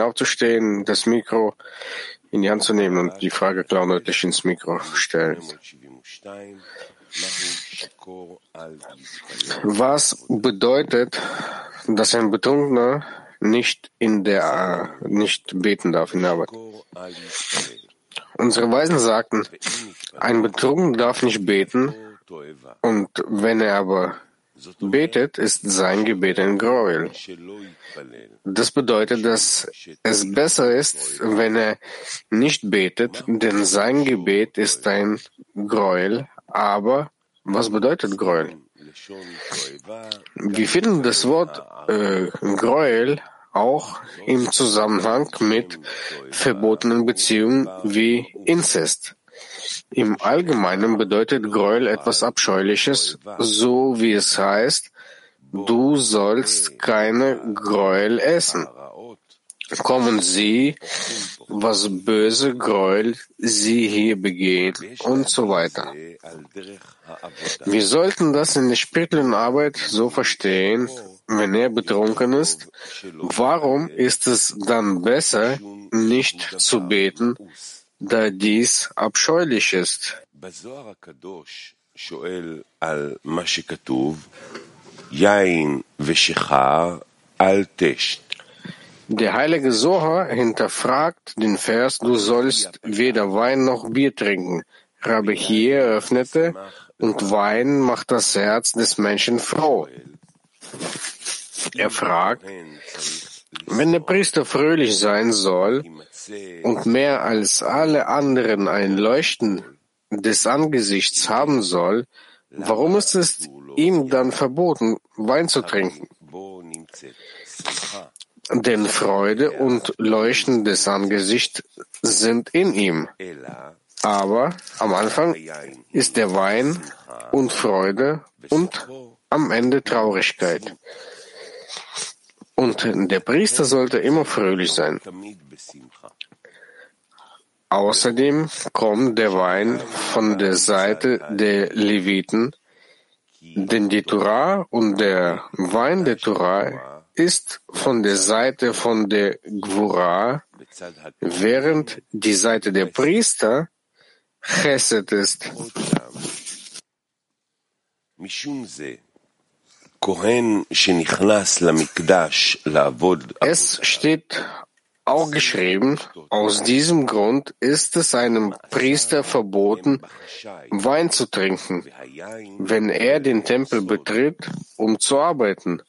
aufzustehen, das Mikro in die Hand zu nehmen und die Frage klar deutlich ins Mikro stellen. Was bedeutet, dass ein Betrunkener nicht in der nicht beten darf in der Arbeit? Unsere Weisen sagten, ein Betrunkener darf nicht beten, und wenn er aber betet, ist sein Gebet ein Gräuel. Das bedeutet, dass es besser ist, wenn er nicht betet, denn sein Gebet ist ein Gräuel. Aber was bedeutet Gräuel? Wir finden das Wort äh, Gräuel auch im Zusammenhang mit verbotenen Beziehungen wie Inzest. Im Allgemeinen bedeutet Gräuel etwas Abscheuliches, so wie es heißt, du sollst keine Gräuel essen. Kommen sie, was böse Gräuel sie hier begehen und so weiter. Wir sollten das in der spirituellen Arbeit so verstehen, wenn er betrunken ist, warum ist es dann besser, nicht zu beten, da dies abscheulich ist. Der heilige Soha hinterfragt den Vers, du sollst weder Wein noch Bier trinken. Rabbi hier eröffnete, und Wein macht das Herz des Menschen froh. Er fragt, wenn der Priester fröhlich sein soll, und mehr als alle anderen ein Leuchten des Angesichts haben soll, warum ist es ihm dann verboten, Wein zu trinken? Denn Freude und Leuchten des Angesichts sind in ihm. Aber am Anfang ist der Wein und Freude und am Ende Traurigkeit. Und der Priester sollte immer fröhlich sein. Außerdem kommt der Wein von der Seite der Leviten, denn die Torah und der Wein der Torah ist von der Seite von der Gvura, während die Seite der Priester Chesed ist. Es steht auch geschrieben, aus diesem Grund ist es einem Priester verboten, Wein zu trinken, wenn er den Tempel betritt, um zu arbeiten.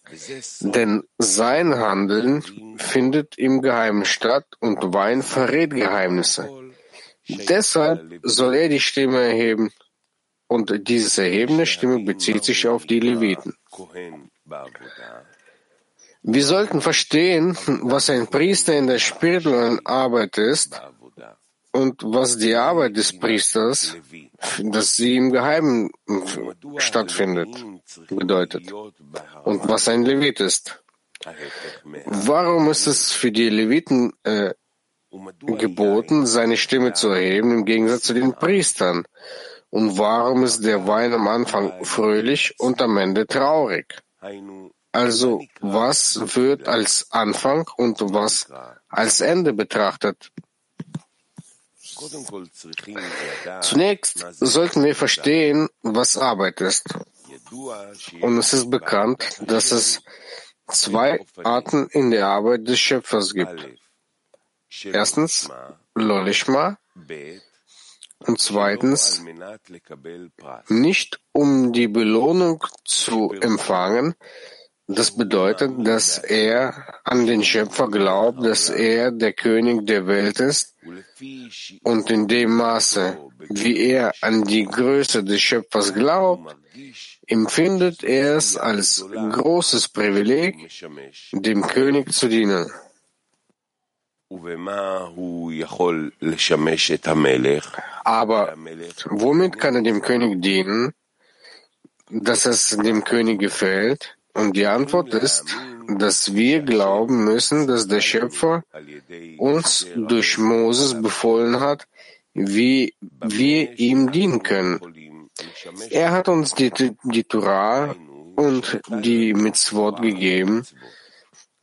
Denn sein Handeln findet im Geheimen statt und Wein verrät Geheimnisse. Deshalb soll er die Stimme erheben. Und diese erhebende Stimme bezieht sich auf die Leviten. Wir sollten verstehen, was ein Priester in der spirituellen Arbeit ist und was die Arbeit des Priesters, dass sie im Geheimen stattfindet, bedeutet und was ein Levit ist. Warum ist es für die Leviten äh, geboten, seine Stimme zu erheben im Gegensatz zu den Priestern? Und warum ist der Wein am Anfang fröhlich und am Ende traurig? Also was wird als Anfang und was als Ende betrachtet? Zunächst sollten wir verstehen, was Arbeit ist. Und es ist bekannt, dass es zwei Arten in der Arbeit des Schöpfers gibt. Erstens Lolishma und zweitens nicht um die Belohnung zu empfangen, das bedeutet, dass er an den Schöpfer glaubt, dass er der König der Welt ist und in dem Maße, wie er an die Größe des Schöpfers glaubt, empfindet er es als großes Privileg, dem König zu dienen. Aber womit kann er dem König dienen, dass es dem König gefällt? Und die Antwort ist, dass wir glauben müssen, dass der Schöpfer uns durch Moses befohlen hat, wie wir ihm dienen können. Er hat uns die, die Torah und die Mitzvot gegeben,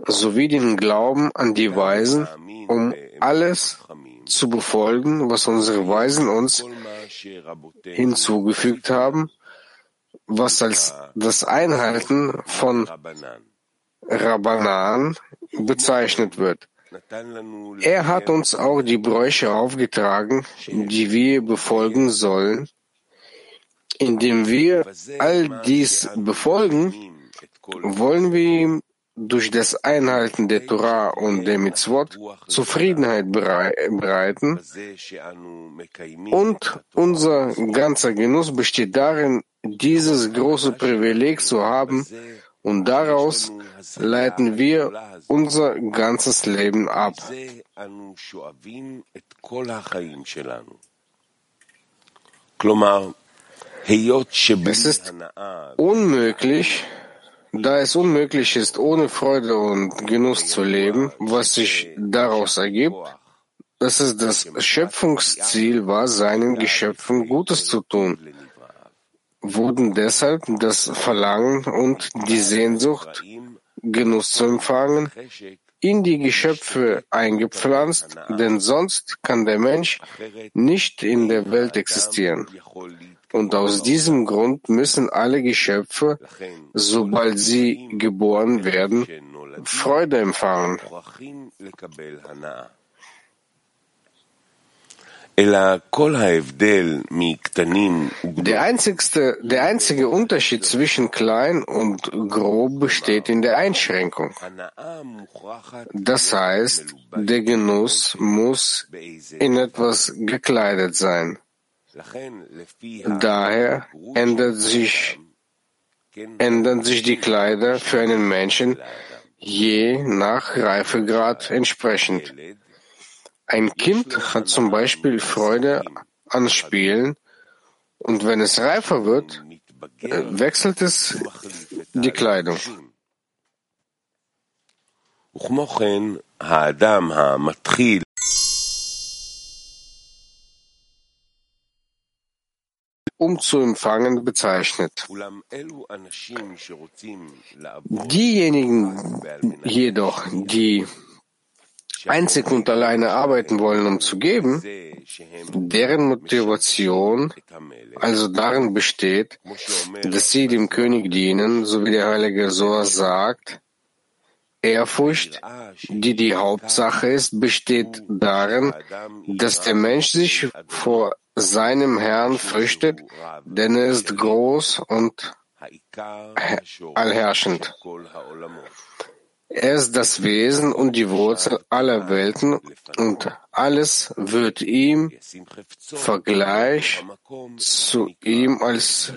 sowie den Glauben an die Weisen, um alles zu befolgen, was unsere Weisen uns hinzugefügt haben, was als das Einhalten von Rabbanan bezeichnet wird. Er hat uns auch die Bräuche aufgetragen, die wir befolgen sollen. Indem wir all dies befolgen, wollen wir ihm durch das Einhalten der Torah und der Mitzvot Zufriedenheit bereiten und unser ganzer Genuss besteht darin, dieses große Privileg zu haben und daraus leiten wir unser ganzes Leben ab. Es ist unmöglich, da es unmöglich ist, ohne Freude und Genuss zu leben, was sich daraus ergibt, dass es das Schöpfungsziel war, seinen Geschöpfen Gutes zu tun, wurden deshalb das Verlangen und die Sehnsucht, Genuss zu empfangen, in die Geschöpfe eingepflanzt, denn sonst kann der Mensch nicht in der Welt existieren. Und aus diesem Grund müssen alle Geschöpfe, sobald sie geboren werden, Freude empfangen. Der einzigste, der einzige Unterschied zwischen klein und grob besteht in der Einschränkung. Das heißt, der Genuss muss in etwas gekleidet sein. Daher ändert sich, ändern sich die Kleider für einen Menschen je nach Reifegrad entsprechend. Ein Kind hat zum Beispiel Freude an Spielen und wenn es reifer wird, äh, wechselt es die Kleidung. Um zu empfangen bezeichnet. Diejenigen jedoch, die einzig und alleine arbeiten wollen, um zu geben, deren Motivation also darin besteht, dass sie dem König dienen, so wie der heilige Soa sagt, Ehrfurcht, die die Hauptsache ist, besteht darin, dass der Mensch sich vor seinem Herrn fürchtet, denn er ist groß und allherrschend. Er ist das Wesen und die Wurzel aller Welten und alles wird ihm Vergleich zu ihm als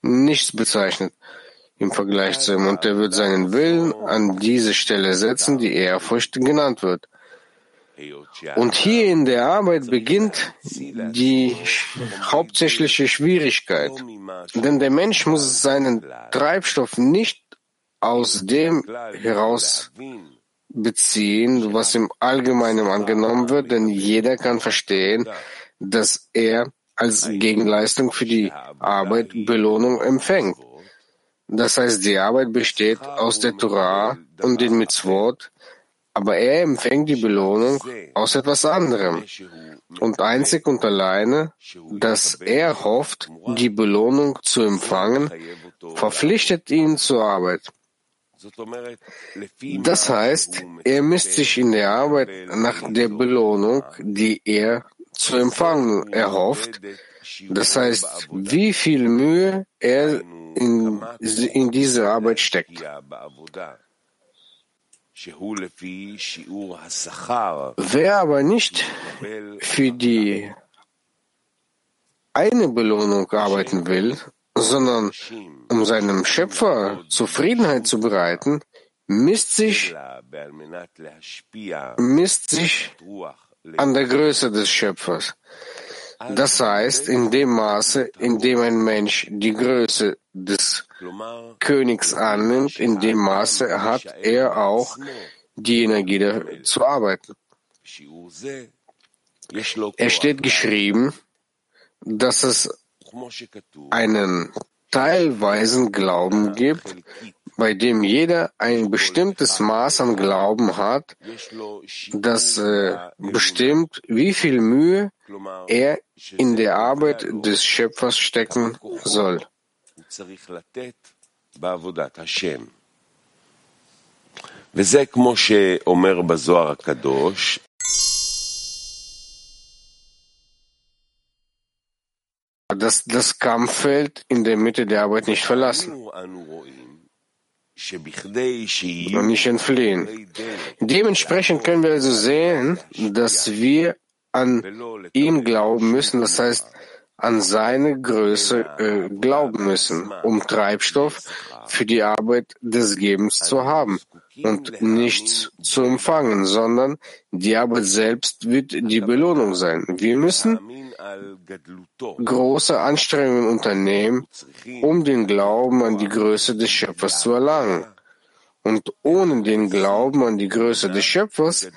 nichts bezeichnet im Vergleich zu ihm und er wird seinen Willen an diese Stelle setzen, die Ehrfurcht genannt wird. Und hier in der Arbeit beginnt die hauptsächliche Schwierigkeit, denn der Mensch muss seinen Treibstoff nicht aus dem heraus beziehen, was im Allgemeinen angenommen wird, denn jeder kann verstehen, dass er als Gegenleistung für die Arbeit Belohnung empfängt. Das heißt, die Arbeit besteht aus der Torah und den Mitzvot, aber er empfängt die Belohnung aus etwas anderem. Und einzig und alleine, dass er hofft, die Belohnung zu empfangen, verpflichtet ihn zur Arbeit. Das heißt, er misst sich in der Arbeit nach der Belohnung, die er zu empfangen erhofft. Das heißt, wie viel Mühe er in, in diese Arbeit steckt. Wer aber nicht für die eine Belohnung arbeiten will, sondern um seinem Schöpfer Zufriedenheit zu bereiten, misst sich, misst sich an der Größe des Schöpfers. Das heißt, in dem Maße, in dem ein Mensch die Größe des Königs annimmt, in dem Maße hat er auch die Energie zu arbeiten. Es steht geschrieben, dass es einen teilweisen Glauben gibt, bei dem jeder ein bestimmtes Maß an Glauben hat, das äh, bestimmt, wie viel Mühe er in der Arbeit des Schöpfers stecken soll. וזה כמו שאומר בזוהר הקדוש, dass das Kampffeld in der Mitte der Arbeit nicht verlassen und nicht entfliehen. Dementsprechend können wir also sehen, dass wir an ihn glauben müssen, das heißt an seine Größe äh, glauben müssen, um Treibstoff für die Arbeit des Gebens zu haben und nichts zu empfangen, sondern die Arbeit selbst wird die Belohnung sein. Wir müssen große Anstrengungen unternehmen, um den Glauben an die Größe des Schöpfers zu erlangen. Und ohne den Glauben an die Größe des Schöpfers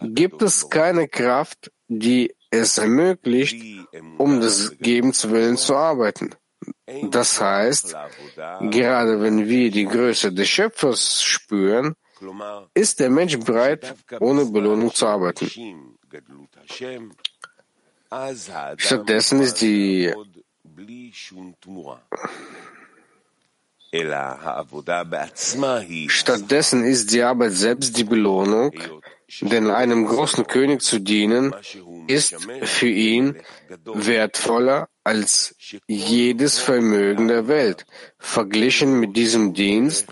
gibt es keine Kraft, die es ermöglicht, um des Gebens willen zu arbeiten. Das heißt, gerade wenn wir die Größe des Schöpfers spüren, ist der Mensch bereit, ohne Belohnung zu arbeiten. Stattdessen ist die Stattdessen ist die Arbeit selbst die Belohnung, denn einem großen König zu dienen ist für ihn wertvoller als jedes Vermögen der Welt. Verglichen mit diesem Dienst,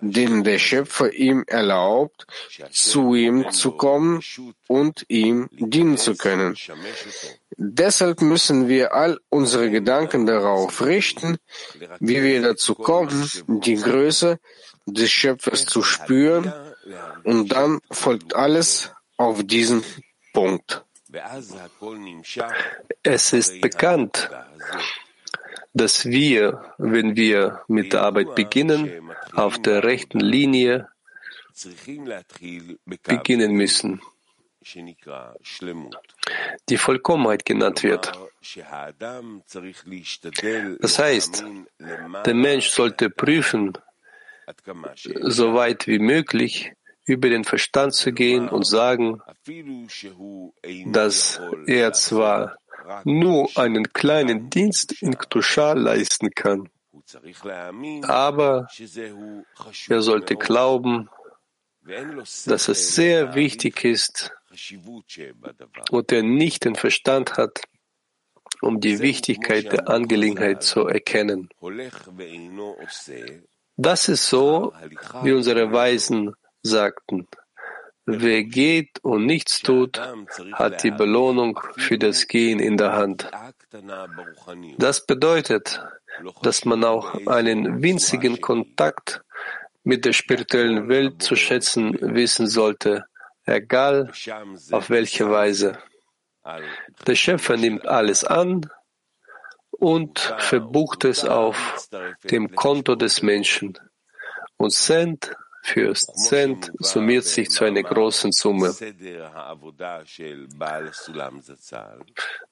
den der Schöpfer ihm erlaubt, zu ihm zu kommen und ihm dienen zu können. Deshalb müssen wir all unsere Gedanken darauf richten, wie wir dazu kommen, die Größe des Schöpfers zu spüren, und dann folgt alles auf diesen Punkt. Es ist bekannt, dass wir, wenn wir mit der Arbeit beginnen, auf der rechten Linie beginnen müssen, die Vollkommenheit genannt wird. Das heißt, der Mensch sollte prüfen, so weit wie möglich über den Verstand zu gehen und sagen, dass er zwar nur einen kleinen Dienst in Ktusha leisten kann, aber er sollte glauben, dass es sehr wichtig ist und er nicht den Verstand hat, um die Wichtigkeit der Angelegenheit zu erkennen. Das ist so, wie unsere Weisen sagten. Wer geht und nichts tut, hat die Belohnung für das Gehen in der Hand. Das bedeutet, dass man auch einen winzigen Kontakt mit der spirituellen Welt zu schätzen wissen sollte, egal auf welche Weise. Der Schöpfer nimmt alles an und verbucht es auf dem Konto des Menschen. Und Cent für Cent summiert sich zu einer großen Summe.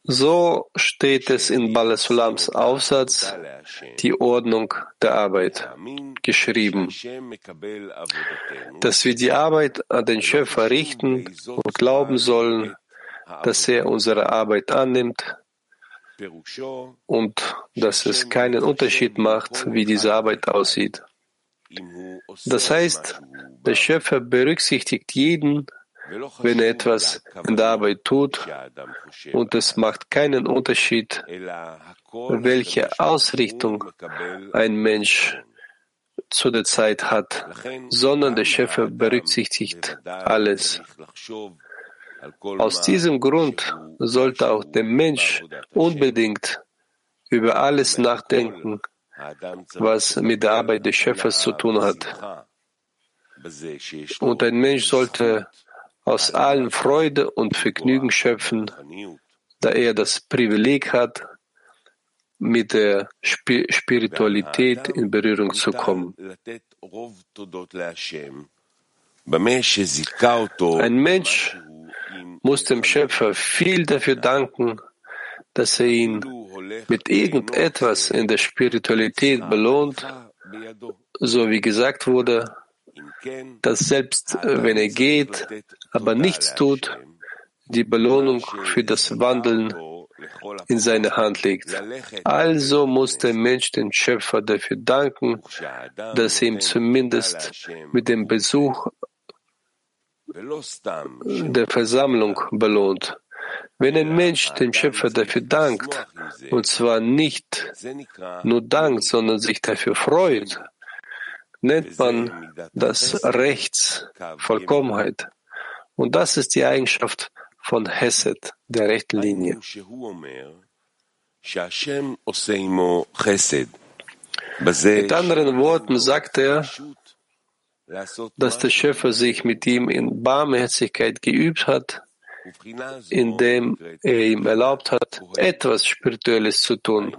So steht es in Balasulams Aufsatz, die Ordnung der Arbeit, geschrieben, dass wir die Arbeit an den Schöpfer richten und glauben sollen, dass er unsere Arbeit annimmt und dass es keinen Unterschied macht, wie diese Arbeit aussieht. Das heißt, der Schöpfer berücksichtigt jeden, wenn er etwas in der Arbeit tut, und es macht keinen Unterschied, welche Ausrichtung ein Mensch zu der Zeit hat, sondern der Schöpfer berücksichtigt alles. Aus diesem Grund sollte auch der Mensch unbedingt über alles nachdenken, was mit der Arbeit des Schöpfers zu tun hat. Und ein Mensch sollte aus allen Freude und Vergnügen schöpfen, da er das Privileg hat, mit der Spiritualität in Berührung zu kommen. Ein Mensch muss dem Schöpfer viel dafür danken, dass er ihn mit irgendetwas in der Spiritualität belohnt, so wie gesagt wurde, dass selbst wenn er geht, aber nichts tut, die Belohnung für das Wandeln in seine Hand liegt. Also muss der Mensch den Schöpfer dafür danken, dass er ihm zumindest mit dem Besuch der Versammlung belohnt. Wenn ein Mensch dem Schöpfer dafür dankt, und zwar nicht nur dankt, sondern sich dafür freut, nennt man das Rechts Vollkommenheit. Und das ist die Eigenschaft von Hesed, der rechten Linie. Mit anderen Worten sagt er, dass der Schöpfer sich mit ihm in Barmherzigkeit geübt hat, indem er ihm erlaubt hat, etwas Spirituelles zu tun.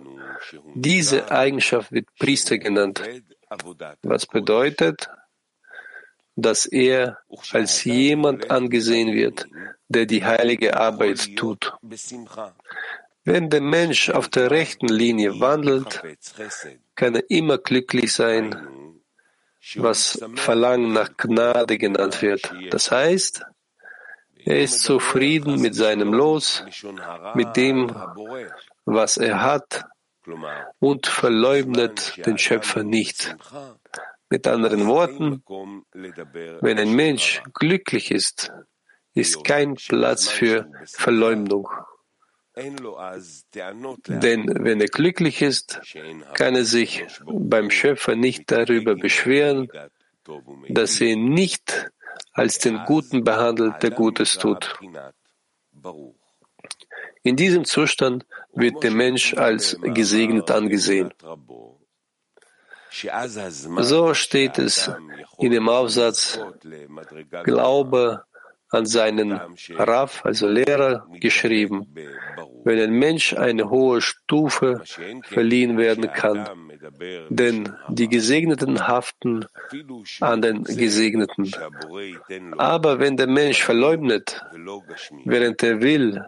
Diese Eigenschaft wird Priester genannt, was bedeutet, dass er als jemand angesehen wird, der die heilige Arbeit tut. Wenn der Mensch auf der rechten Linie wandelt, kann er immer glücklich sein, was Verlangen nach Gnade genannt wird. Das heißt, er ist zufrieden mit seinem Los, mit dem, was er hat und verleugnet den Schöpfer nicht. Mit anderen Worten, wenn ein Mensch glücklich ist, ist kein Platz für Verleumdung. Denn wenn er glücklich ist, kann er sich beim Schöpfer nicht darüber beschweren, dass er nicht als den Guten behandelt, der Gutes tut. In diesem Zustand wird der Mensch als gesegnet angesehen. So steht es in dem Aufsatz Glaube an seinen Rav, also Lehrer, geschrieben. Wenn ein Mensch eine hohe Stufe verliehen werden kann, denn die Gesegneten haften an den Gesegneten. Aber wenn der Mensch verleugnet, während er will,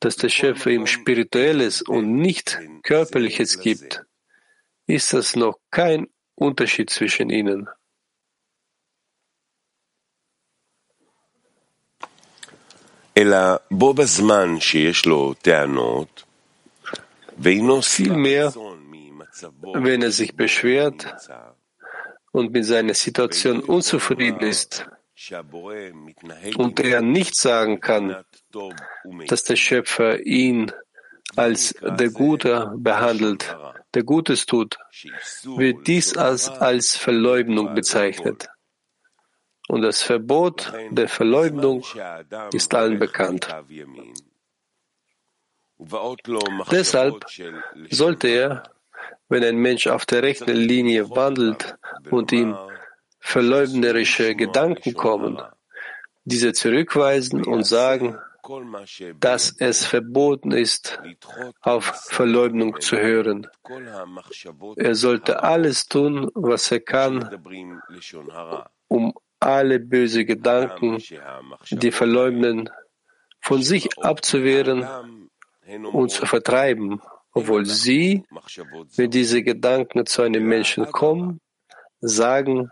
dass der Schöpfer ihm Spirituelles und nicht Körperliches gibt, ist das noch kein Unterschied zwischen ihnen. Vielmehr, wenn er sich beschwert und mit seiner Situation unzufrieden ist und er nicht sagen kann, dass der Schöpfer ihn als der Gute behandelt, der Gutes tut, wird dies als, als Verleugnung bezeichnet. Und das Verbot der Verleugnung ist allen bekannt. Deshalb sollte er, wenn ein Mensch auf der rechten Linie wandelt und ihm verleugnerische Gedanken kommen, diese zurückweisen und sagen, dass es verboten ist, auf Verleugnung zu hören. Er sollte alles tun, was er kann, um alle böse Gedanken, die verleugnen, von sich abzuwehren und zu vertreiben, obwohl sie, wenn diese Gedanken zu einem Menschen kommen, sagen,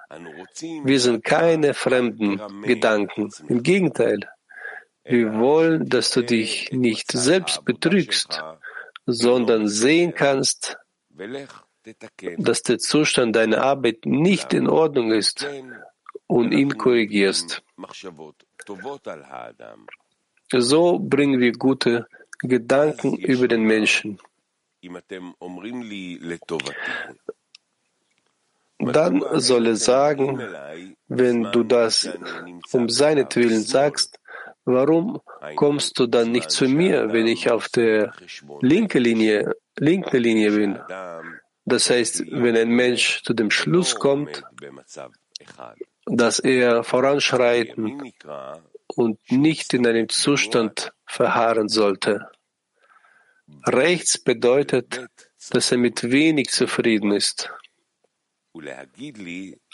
wir sind keine fremden Gedanken. Im Gegenteil, wir wollen, dass du dich nicht selbst betrügst, sondern sehen kannst, dass der Zustand deiner Arbeit nicht in Ordnung ist und ihn korrigierst. So bringen wir gute Gedanken über den Menschen. Dann soll er sagen, wenn du das um seinetwillen sagst, warum kommst du dann nicht zu mir, wenn ich auf der linken Linie, linken Linie bin? Das heißt, wenn ein Mensch zu dem Schluss kommt, dass er voranschreiten und nicht in einem Zustand verharren sollte. Rechts bedeutet, dass er mit wenig zufrieden ist.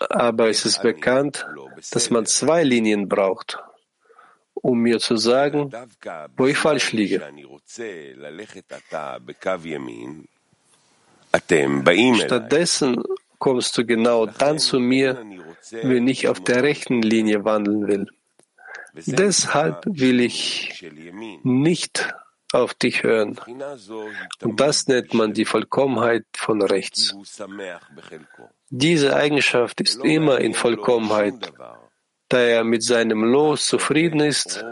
Aber es ist bekannt, dass man zwei Linien braucht. um mir zu sagen, wo ich falsch liege. Stattdessen kommst du genau dann zu mir, wenn ich auf der rechten Linie wandeln will. Deshalb will ich nicht auf dich hören. Und das nennt man die Vollkommenheit von rechts. Diese Eigenschaft ist immer in Vollkommenheit, da er mit seinem Los zufrieden ist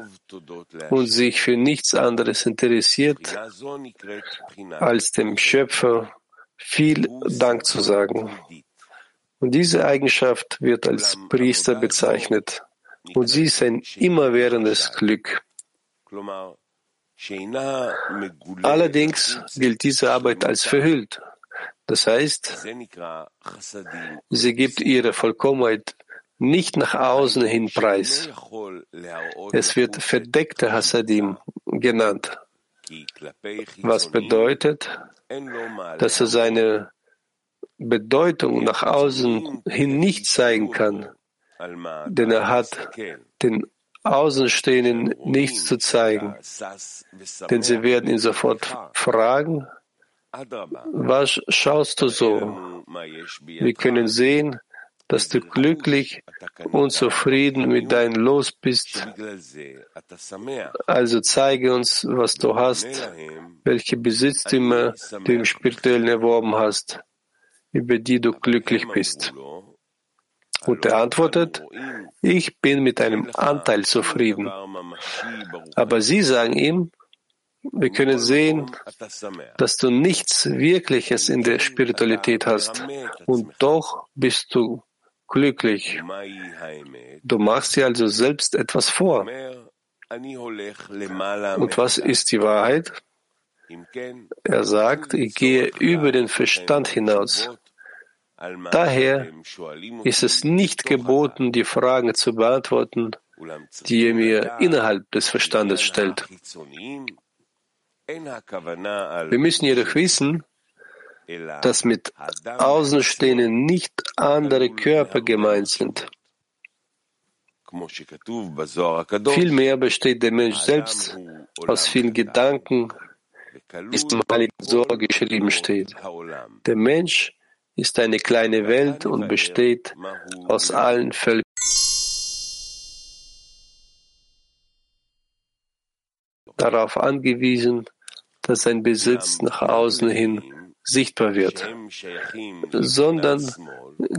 und sich für nichts anderes interessiert, als dem Schöpfer viel Dank zu sagen. Und diese Eigenschaft wird als Priester bezeichnet. Und sie ist ein immerwährendes Glück. Allerdings gilt diese Arbeit als verhüllt. Das heißt, sie gibt ihre Vollkommenheit nicht nach außen hin preis. Es wird verdeckte Hasadim genannt, was bedeutet, dass er seine Bedeutung nach außen hin nicht zeigen kann, denn er hat den Außenstehenden nichts zu zeigen, denn sie werden ihn sofort fragen, was schaust du so? Wir können sehen, dass du glücklich und zufrieden mit deinem Los bist. Also zeige uns, was du hast, welche Besitztümer du im Spirituellen erworben hast, über die du glücklich bist. Und er antwortet, ich bin mit einem Anteil zufrieden. Aber sie sagen ihm, wir können sehen, dass du nichts Wirkliches in der Spiritualität hast und doch bist du glücklich. Du machst dir also selbst etwas vor. Und was ist die Wahrheit? Er sagt, ich gehe über den Verstand hinaus. Daher ist es nicht geboten, die Fragen zu beantworten, die ihr mir innerhalb des Verstandes stellt. Wir müssen jedoch wissen, dass mit Außenstehenden nicht andere Körper gemeint sind. Vielmehr besteht der Mensch selbst aus vielen Gedanken, im Heiligen Sohr geschrieben steht. Der Mensch ist eine kleine Welt und besteht aus allen Völkern. darauf angewiesen, dass sein Besitz nach außen hin sichtbar wird, sondern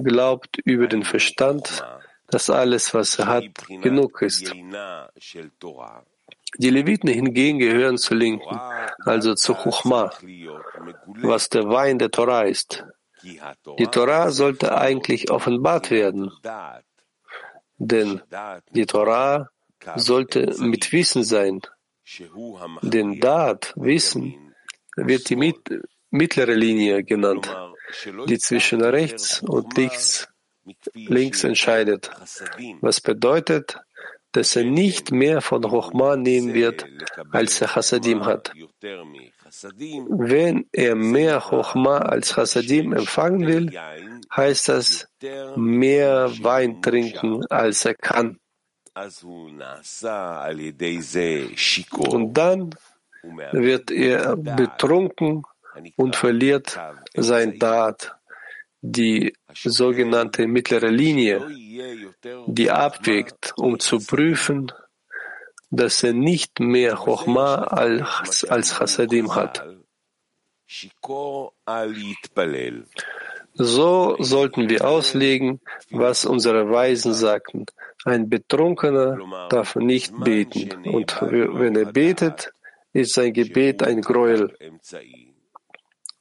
glaubt über den Verstand, dass alles, was er hat, genug ist. Die Leviten hingegen gehören zur Linken, also zu Chuchma, was der Wein der Torah ist. Die Torah sollte eigentlich offenbart werden, denn die Torah sollte mit Wissen sein, denn Daat, Wissen, wird die mittlere Linie genannt, die zwischen rechts und links, links entscheidet, was bedeutet, dass er nicht mehr von Chochma nehmen wird, als er Hasadim hat. Wenn er mehr Chochma als Hasadim empfangen will, heißt das mehr Wein trinken, als er kann. Und dann wird er betrunken und verliert sein Da'at, die sogenannte mittlere Linie, die abwägt, um zu prüfen, dass er nicht mehr Chochma als, als Hasadim hat. So sollten wir auslegen, was unsere Weisen sagten. Ein Betrunkener darf nicht beten. Und wenn er betet, ist sein Gebet ein Gräuel.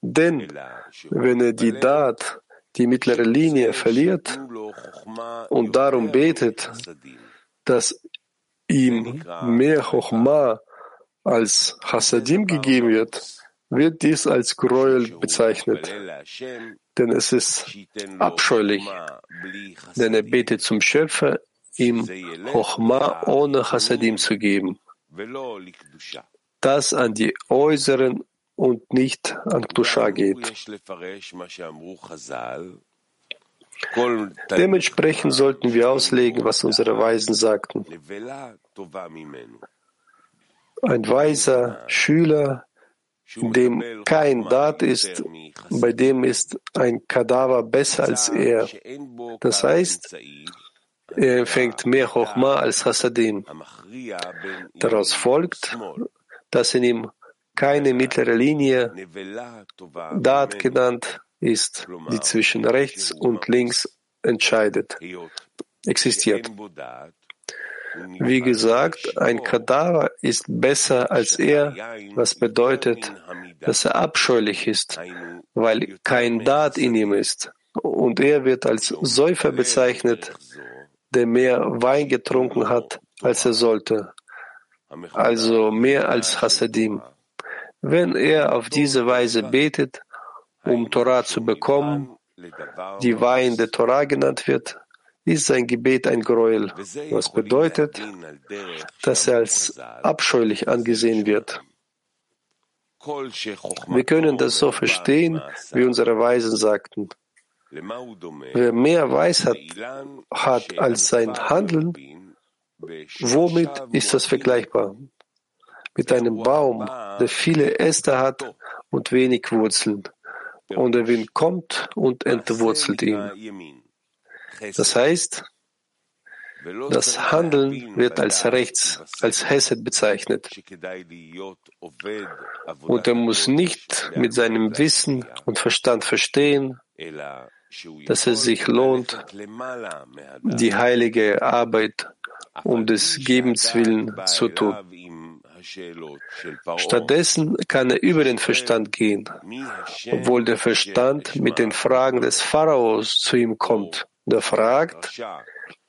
Denn wenn er die Dat, die mittlere Linie, verliert und darum betet, dass ihm mehr Chochma als Hasadim gegeben wird, wird dies als Gräuel bezeichnet. Denn es ist abscheulich, denn er betet zum Schöpfer, ihm Chochma ohne Hasadim zu geben. Das an die äußeren und nicht an Ktusha geht. Dementsprechend sollten wir auslegen, was unsere Weisen sagten. Ein weiser Schüler, dem kein Dat ist, bei dem ist ein Kadaver besser als er. Das heißt, er empfängt mehr Chochma als Hasadim. Daraus folgt, dass in ihm keine mittlere Linie, Dat genannt, ist, die zwischen rechts und links entscheidet, existiert. Wie gesagt, ein Kadaver ist besser als er, was bedeutet, dass er abscheulich ist, weil kein Dat in ihm ist. Und er wird als Säufer bezeichnet, der mehr Wein getrunken hat, als er sollte, also mehr als Hasadim. Wenn er auf diese Weise betet, um Torah zu bekommen, die Wein der Torah genannt wird, ist sein Gebet ein Gräuel, was bedeutet, dass er als abscheulich angesehen wird. Wir können das so verstehen, wie unsere Weisen sagten. Wer mehr Weisheit hat als sein Handeln, womit ist das vergleichbar? Mit einem Baum, der viele Äste hat und wenig Wurzeln. Und der Wind kommt und entwurzelt ihn. Das heißt, das Handeln wird als rechts, als Hesed bezeichnet. Und er muss nicht mit seinem Wissen und Verstand verstehen, dass es sich lohnt, die heilige Arbeit um des Gebens willen zu tun. Stattdessen kann er über den Verstand gehen, obwohl der Verstand mit den Fragen des Pharaos zu ihm kommt. Der fragt,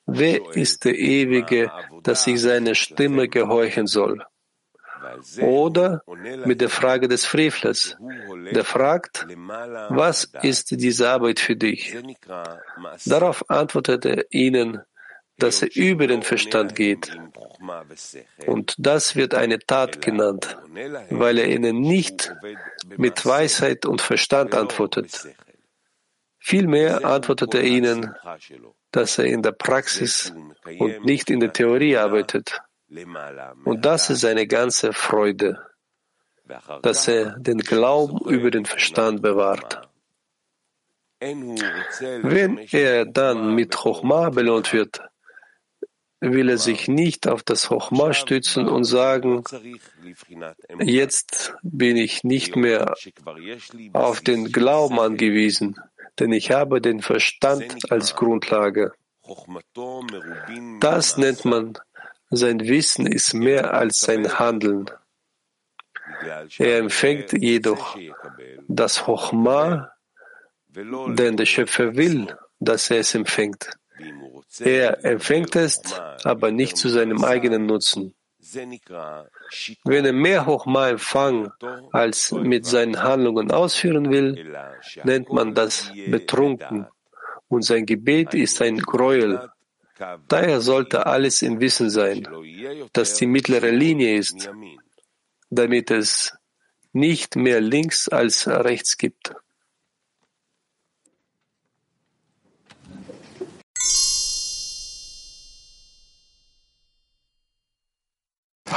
wer ist der Ewige, dass ich seine Stimme gehorchen soll? Oder mit der Frage des Frevlers, der fragt, was ist diese Arbeit für dich? Darauf antwortet er ihnen, dass er über den Verstand geht. Und das wird eine Tat genannt, weil er ihnen nicht mit Weisheit und Verstand antwortet. Vielmehr antwortet er ihnen, dass er in der Praxis und nicht in der Theorie arbeitet. Und das ist seine ganze Freude, dass er den Glauben über den Verstand bewahrt. Wenn er dann mit Chochma belohnt wird, will er sich nicht auf das Chochma stützen und sagen, jetzt bin ich nicht mehr auf den Glauben angewiesen, denn ich habe den Verstand als Grundlage. Das nennt man sein Wissen ist mehr als sein Handeln. Er empfängt jedoch das Hochma, denn der Schöpfer will, dass er es empfängt. Er empfängt es, aber nicht zu seinem eigenen Nutzen. Wenn er mehr Hochma empfangen als mit seinen Handlungen ausführen will, nennt man das betrunken. Und sein Gebet ist ein Gräuel, Daher sollte alles im Wissen sein, dass die mittlere Linie ist, damit es nicht mehr links als rechts gibt.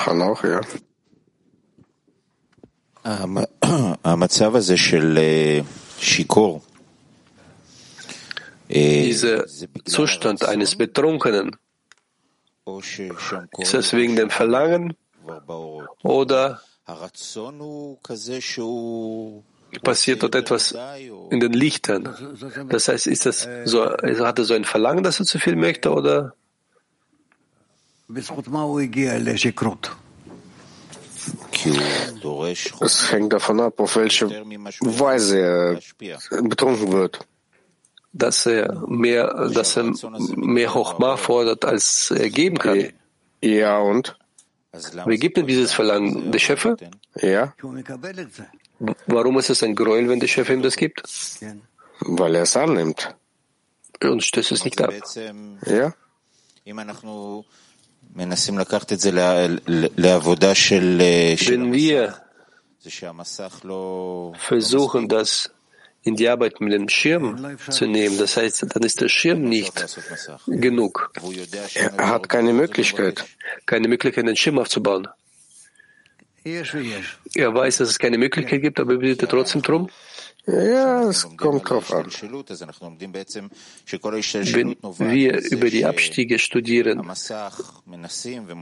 Hanoch, ja. המצב הזה של שיכור dieser Zustand eines Betrunkenen, ist es wegen dem Verlangen oder passiert dort etwas in den Lichtern? Das heißt, ist das so, hat er so ein Verlangen, dass er zu viel möchte oder? Es hängt davon ab, auf welche Weise er betrunken wird dass er mehr, dass er mehr Hochma fordert, als er geben kann. Ja, und? Wie gibt er dieses Verlangen? Der Schöpfer? Ja. Warum ist es ein Gräuel, wenn der Schöpfer ihm das gibt? Weil er es annimmt. Und stößt es nicht ab. Ja. Wenn wir versuchen, das in die Arbeit mit dem Schirm zu nehmen. Das heißt, dann ist der Schirm nicht genug. Er hat keine Möglichkeit. Keine Möglichkeit, den Schirm aufzubauen. Er weiß, dass es keine Möglichkeit gibt, aber er bittet trotzdem drum. Ja, es kommt drauf an. Wenn wir über die Abstiege studieren,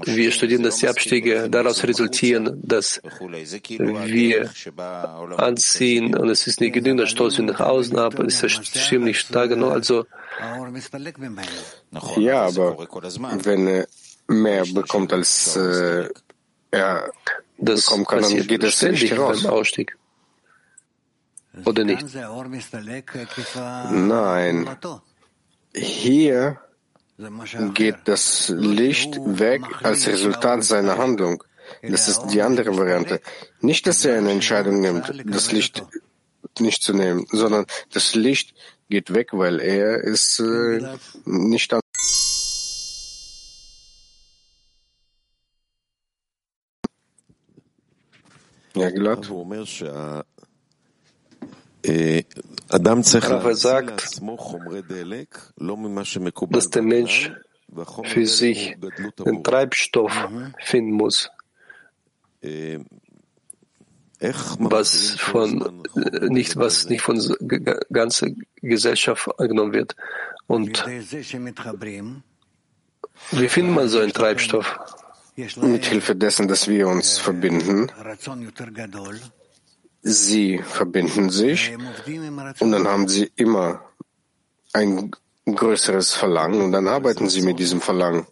wir studieren, dass die Abstiege daraus resultieren, dass wir anziehen und es ist nicht genügend, dann stolz nach außen ab, ist der Schirm nicht stark genug, also ja, aber wenn er mehr bekommt als äh, er das bekommen kann, dann geht es nicht raus. beim Ausstieg. Oder nicht? Nein. Hier geht das Licht weg als Resultat seiner Handlung. Das ist die andere Variante. Nicht, dass er eine Entscheidung nimmt, das Licht nicht zu nehmen, sondern das Licht geht weg, weil er ist äh, nicht an. Ja, Gilad? Aber sagt, dass der Mensch für sich den Treibstoff finden muss, was von nicht was nicht von der ganzen Gesellschaft angenommen wird. Und wie findet man so einen Treibstoff? Mit Hilfe dessen, dass wir uns verbinden, sie verbinden sich und dann haben sie immer ein größeres Verlangen und dann arbeiten sie mit diesem Verlangen.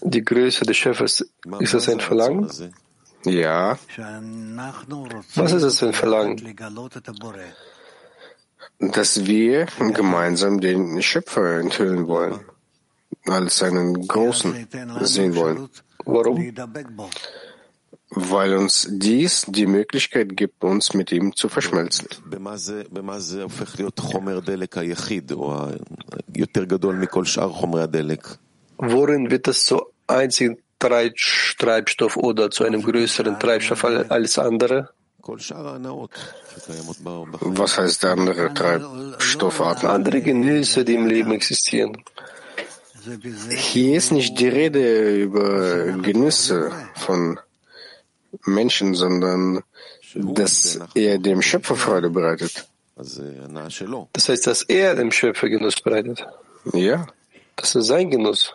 Die Größe des Schöpfers, ist das ein Verlangen? Ja. Was ist das ein Verlangen? Dass wir gemeinsam den Schöpfer enthüllen wollen, als einen Großen sehen wollen. Warum? Weil uns dies die Möglichkeit gibt, uns mit ihm zu verschmelzen. Worin wird das zu einzigen Treibstoff oder zu einem größeren Treibstoff als andere? Was heißt andere Treibstoffarten? Andere Genüsse, die im Leben existieren. Hier ist nicht die Rede über Genüsse von Menschen, sondern dass er dem Schöpfer Freude bereitet. Das heißt, dass er dem Schöpfer Genuss bereitet. Ja. Das ist sein Genuss.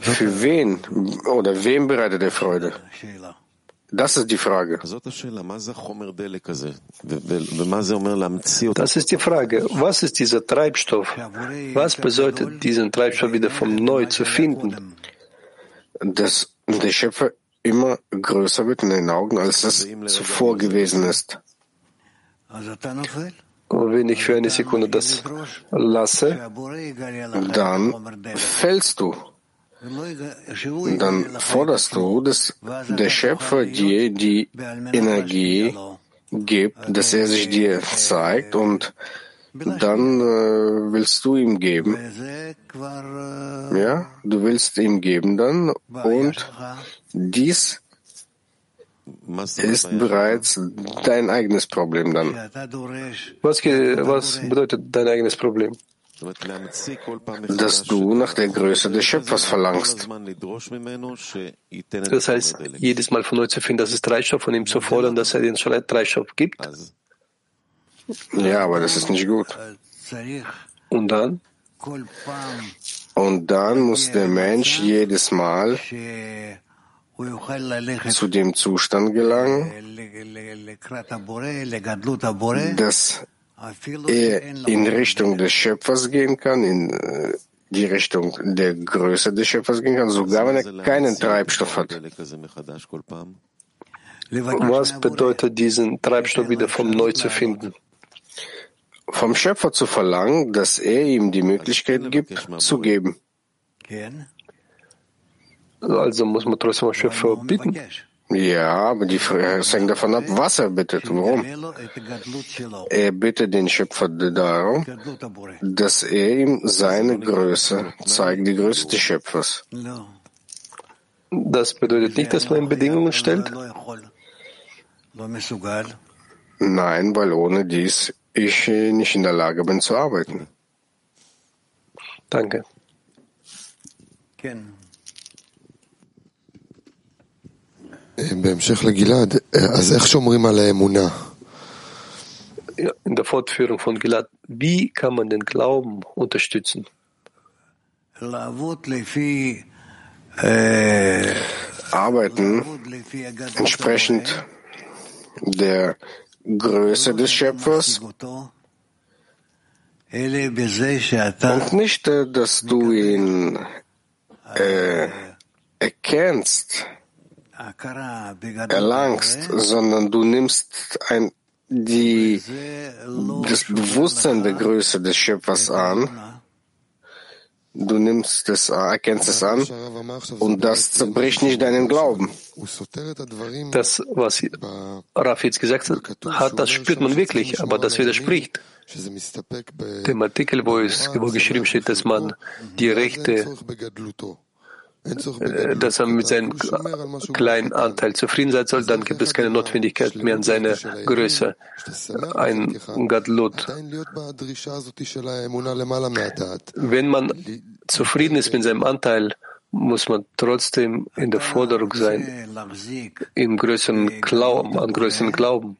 Für wen oder wem bereitet er Freude? Das ist die Frage. Das ist die Frage. Was ist dieser Treibstoff? Was bedeutet diesen Treibstoff wieder vom Neu zu finden? Dass der Schöpfer immer größer wird in den Augen, als das zuvor gewesen ist. Und wenn ich für eine Sekunde das lasse, dann fällst du. Dann forderst du, dass der Schöpfer dir die Energie gibt, dass er sich dir zeigt und dann äh, willst du ihm geben. Ja, du willst ihm geben dann und dies ist bereits dein eigenes Problem dann. Was, was bedeutet dein eigenes Problem? Dass du nach der Größe des Schöpfers verlangst. Das heißt, jedes Mal von neu zu finden, dass es Treibstoff von ihm zu fordern, dass er den Treibstoff gibt. Ja, aber das ist nicht gut. Und dann? Und dann muss der Mensch jedes Mal zu dem Zustand gelangen, dass er in Richtung des Schöpfers gehen kann, in äh, die Richtung der Größe des Schöpfers gehen kann, sogar wenn er keinen Treibstoff hat. Was bedeutet diesen Treibstoff wieder vom Neu zu finden? Vom Schöpfer zu verlangen, dass er ihm die Möglichkeit gibt, zu geben. Also muss man trotzdem am Schöpfer bitten. Ja, aber die, Frage äh, hängt davon ab, was er bittet. Warum? Er bittet den Schöpfer darum, dass er ihm seine Größe zeigt, die Größe des Schöpfers. Das bedeutet nicht, dass man ihm Bedingungen stellt? Nein, weil ohne dies ich äh, nicht in der Lage bin zu arbeiten. Danke. Ken. In der Fortführung von Gilad, wie kann man den Glauben unterstützen? Arbeiten entsprechend der Größe des Schöpfers. und nicht, dass du ihn äh, erkennst, erlangst, sondern du nimmst ein, die, das Bewusstsein der Größe des Schöpfers an. Du nimmst es, erkennst es an und das zerbricht nicht deinen Glauben. Das, was Raf jetzt gesagt hat, das spürt man wirklich, aber das widerspricht dem Artikel, wo es wo geschrieben steht, dass man die Rechte dass er mit seinem kleinen Anteil zufrieden sein soll, dann gibt es keine Notwendigkeit mehr an seiner Größe. Ein Gadlut. Wenn man zufrieden ist mit seinem Anteil, muss man trotzdem in der Forderung sein, im größeren Glauben, an größeren Glauben.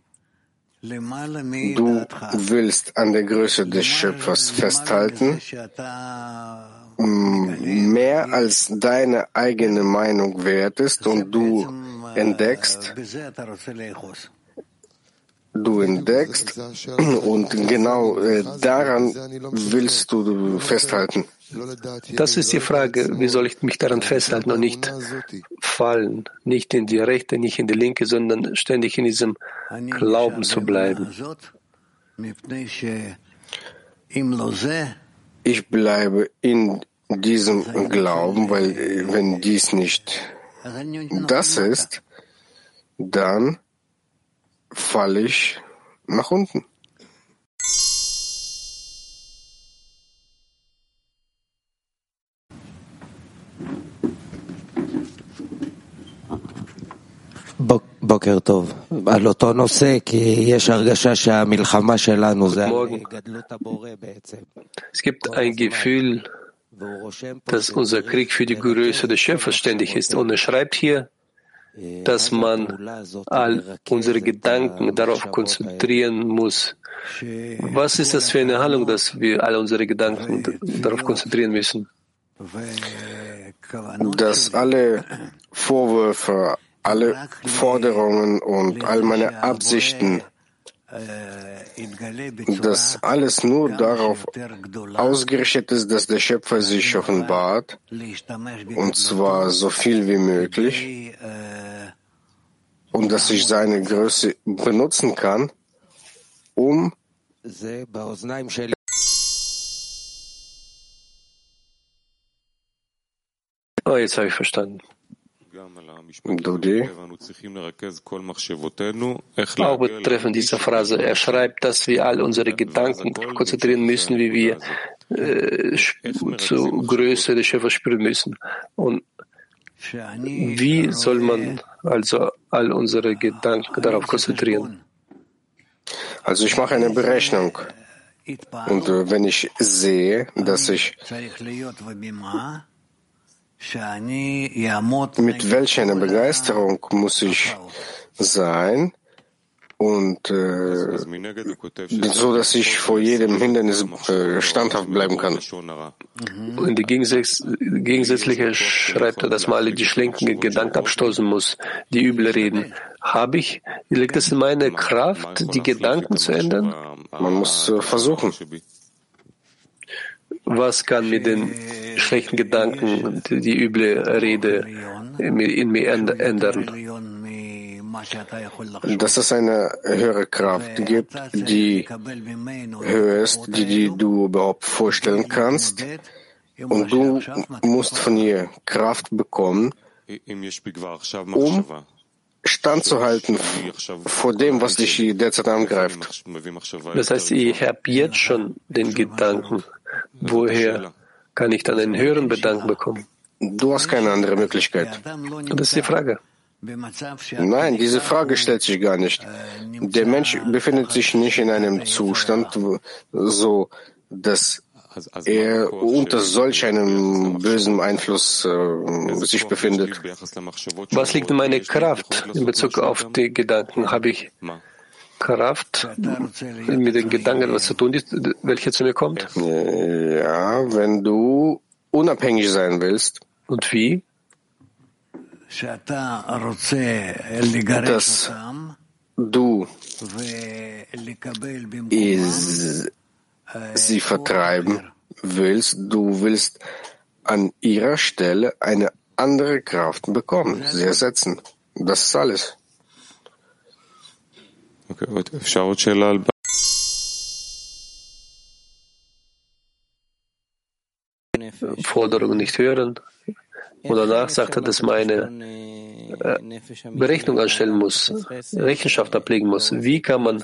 Du willst an der Größe des Schöpfers festhalten, mehr als deine eigene Meinung wert ist und du entdeckst, du entdeckst und genau äh, daran willst du festhalten. Das ist die Frage, wie soll ich mich daran festhalten und nicht fallen, nicht in die rechte, nicht in die linke, sondern ständig in diesem Glauben zu bleiben. Ich bleibe in diesem Glauben, weil wenn dies nicht das ist, dann falle ich nach unten. בוקר טוב. על אותו נושא, כי יש הרגשה שהמלחמה שלנו זה גדלות הבורא בעצם. Es gibt ein Gefühl, dass unser Krieg für die Größe des Schöpfers ständig ist. Und er schreibt hier, dass man all unsere Gedanken darauf konzentrieren muss. Was ist das für eine Handlung, dass wir all unsere Gedanken darauf konzentrieren müssen? Dass alle Vorwürfe, alle Forderungen und all meine Absichten dass alles nur darauf ausgerichtet ist, dass der Schöpfer sich offenbart, und zwar so viel wie möglich, und dass ich seine Größe benutzen kann, um Oh, jetzt habe ich verstanden. Dodi. Auch betreffend dieser Phrase, er schreibt, dass wir all unsere Gedanken konzentrieren müssen, wie wir äh, zur Größe des Schöpfers spüren müssen. Und wie soll man also all unsere Gedanken darauf konzentrieren? Also ich mache eine Berechnung. Und äh, wenn ich sehe, dass ich mit welcher einer Begeisterung muss ich sein und äh, so, dass ich vor jedem Hindernis äh, standhaft bleiben kann. Und die Gegensätz Gegensätzliche schreibt er, dass man alle die schlenkenden Gedanken abstoßen muss, die übel reden. Habe ich, liegt es in meiner Kraft, die Gedanken zu ändern? Man muss äh, versuchen. Was kann mit den schlechten Gedanken, die üble Rede in mir ändern? Dass es eine höhere Kraft gibt, die höher ist, die, die du überhaupt vorstellen kannst. Und du musst von ihr Kraft bekommen, um standzuhalten vor dem, was dich derzeit angreift. Das heißt, ich habe jetzt schon den Gedanken, woher kann ich dann einen höheren Gedanken bekommen? Du hast keine andere Möglichkeit. Das ist die Frage. Nein, diese Frage stellt sich gar nicht. Der Mensch befindet sich nicht in einem Zustand, so dass er unter solch einem bösen Einfluss äh, sich befindet. Was liegt in meiner Kraft in Bezug auf die Gedanken? Habe ich Kraft, mit den Gedanken was zu tun ist, welche zu mir kommt? Ja, wenn du unabhängig sein willst. Und wie? Dass du sie vertreiben willst, du willst an ihrer Stelle eine andere Kraft bekommen, sie ersetzen. Das ist alles. Okay, אפשר עוד שאלה על... Forderungen nicht hören. Und danach sagt er, dass meine äh, Berechnung anstellen muss, Rechenschaft ablegen muss. Wie kann man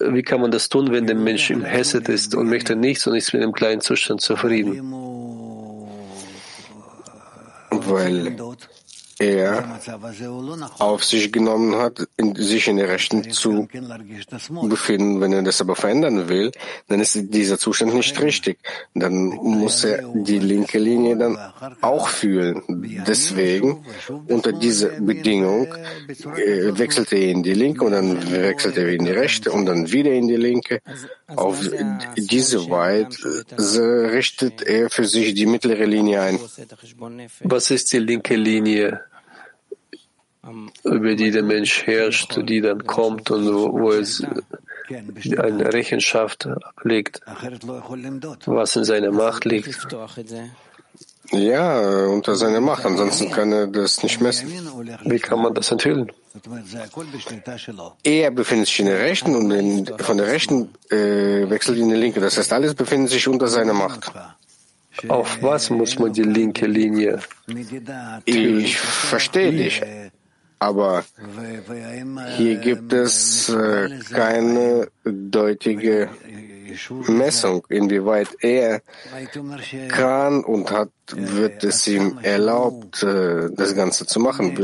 wie kann man das tun, wenn der Mensch im Hesed ist und möchte nichts und ist mit dem kleinen Zustand zufrieden? Weil er auf sich genommen hat, in, sich in der Rechten zu befinden. Wenn er das aber verändern will, dann ist dieser Zustand nicht richtig. Dann muss er die linke Linie dann auch fühlen. Deswegen, unter dieser Bedingung, äh, wechselt er in die linke und dann wechselt er in die rechte und dann wieder in die linke. Auf diese Weise richtet er für sich die mittlere Linie ein. Was ist die linke Linie? Über die der Mensch herrscht, die dann kommt und wo es eine Rechenschaft ablegt, was in seiner Macht liegt. Ja, unter seiner Macht, ansonsten kann er das nicht messen. Wie kann man das enthüllen? Er befindet sich in der rechten und in, von der rechten äh, wechselt in die linke. Das heißt, alles befindet sich unter seiner Macht. Auf was muss man die linke Linie? Ich verstehe dich. Aber hier gibt es äh, keine deutliche Messung, inwieweit er kann und hat, wird es ihm erlaubt, äh, das Ganze zu machen.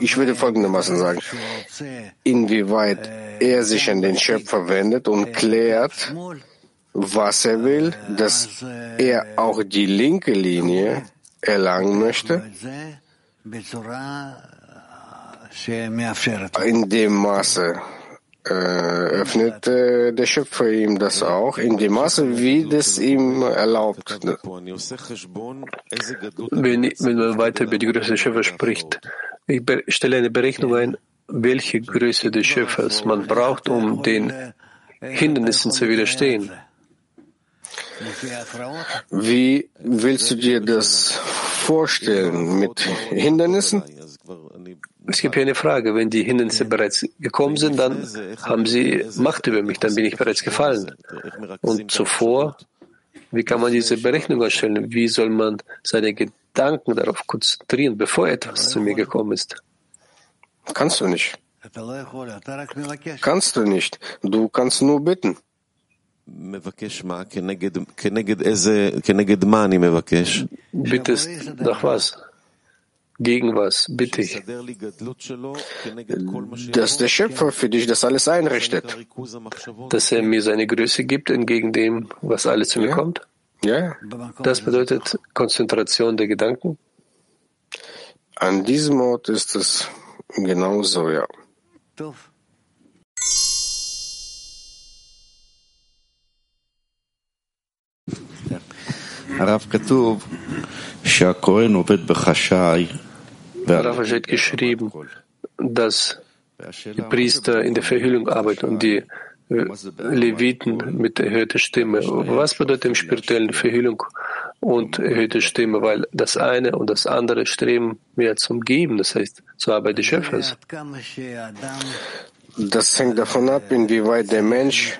Ich würde folgendermaßen sagen, inwieweit er sich an den Schöpfer wendet und klärt, was er will, dass er auch die linke Linie erlangen möchte, in dem Maße äh, öffnet äh, der Schöpfer ihm das auch, in dem Maße, wie das ihm erlaubt. Wenn, wenn man weiter über die Größe des Schöpfers spricht, ich stelle eine Berechnung ein, welche Größe des Schöpfers man braucht, um den Hindernissen zu widerstehen. Wie willst du dir das vorstellen? Mit Hindernissen? Es gibt hier eine Frage. Wenn die Hindernisse bereits gekommen sind, dann haben sie Macht über mich, dann bin ich bereits gefallen. Und zuvor, wie kann man diese Berechnung erstellen? Wie soll man seine Gedanken darauf konzentrieren, bevor etwas zu mir gekommen ist? Kannst du nicht. Kannst du nicht. Du kannst nur bitten. Bittest nach was? Gegen was bitte ich? Dass der Schöpfer für dich das alles einrichtet. Dass er mir seine Größe gibt entgegen dem, was alles zu mir ja. kommt? Ja. Das bedeutet Konzentration der Gedanken? An diesem Ort ist es genauso, ja. הרב כתוב שהכהן עובד בחשאי Rafa hat geschrieben, dass die Priester in der Verhüllung arbeiten und die Leviten mit erhöhter Stimme. Was bedeutet im spirituellen Verhüllung und erhöhte Stimme? Weil das eine und das andere streben mehr zum Geben, das heißt zur Arbeit des Schöpfers. Das hängt davon ab, inwieweit der Mensch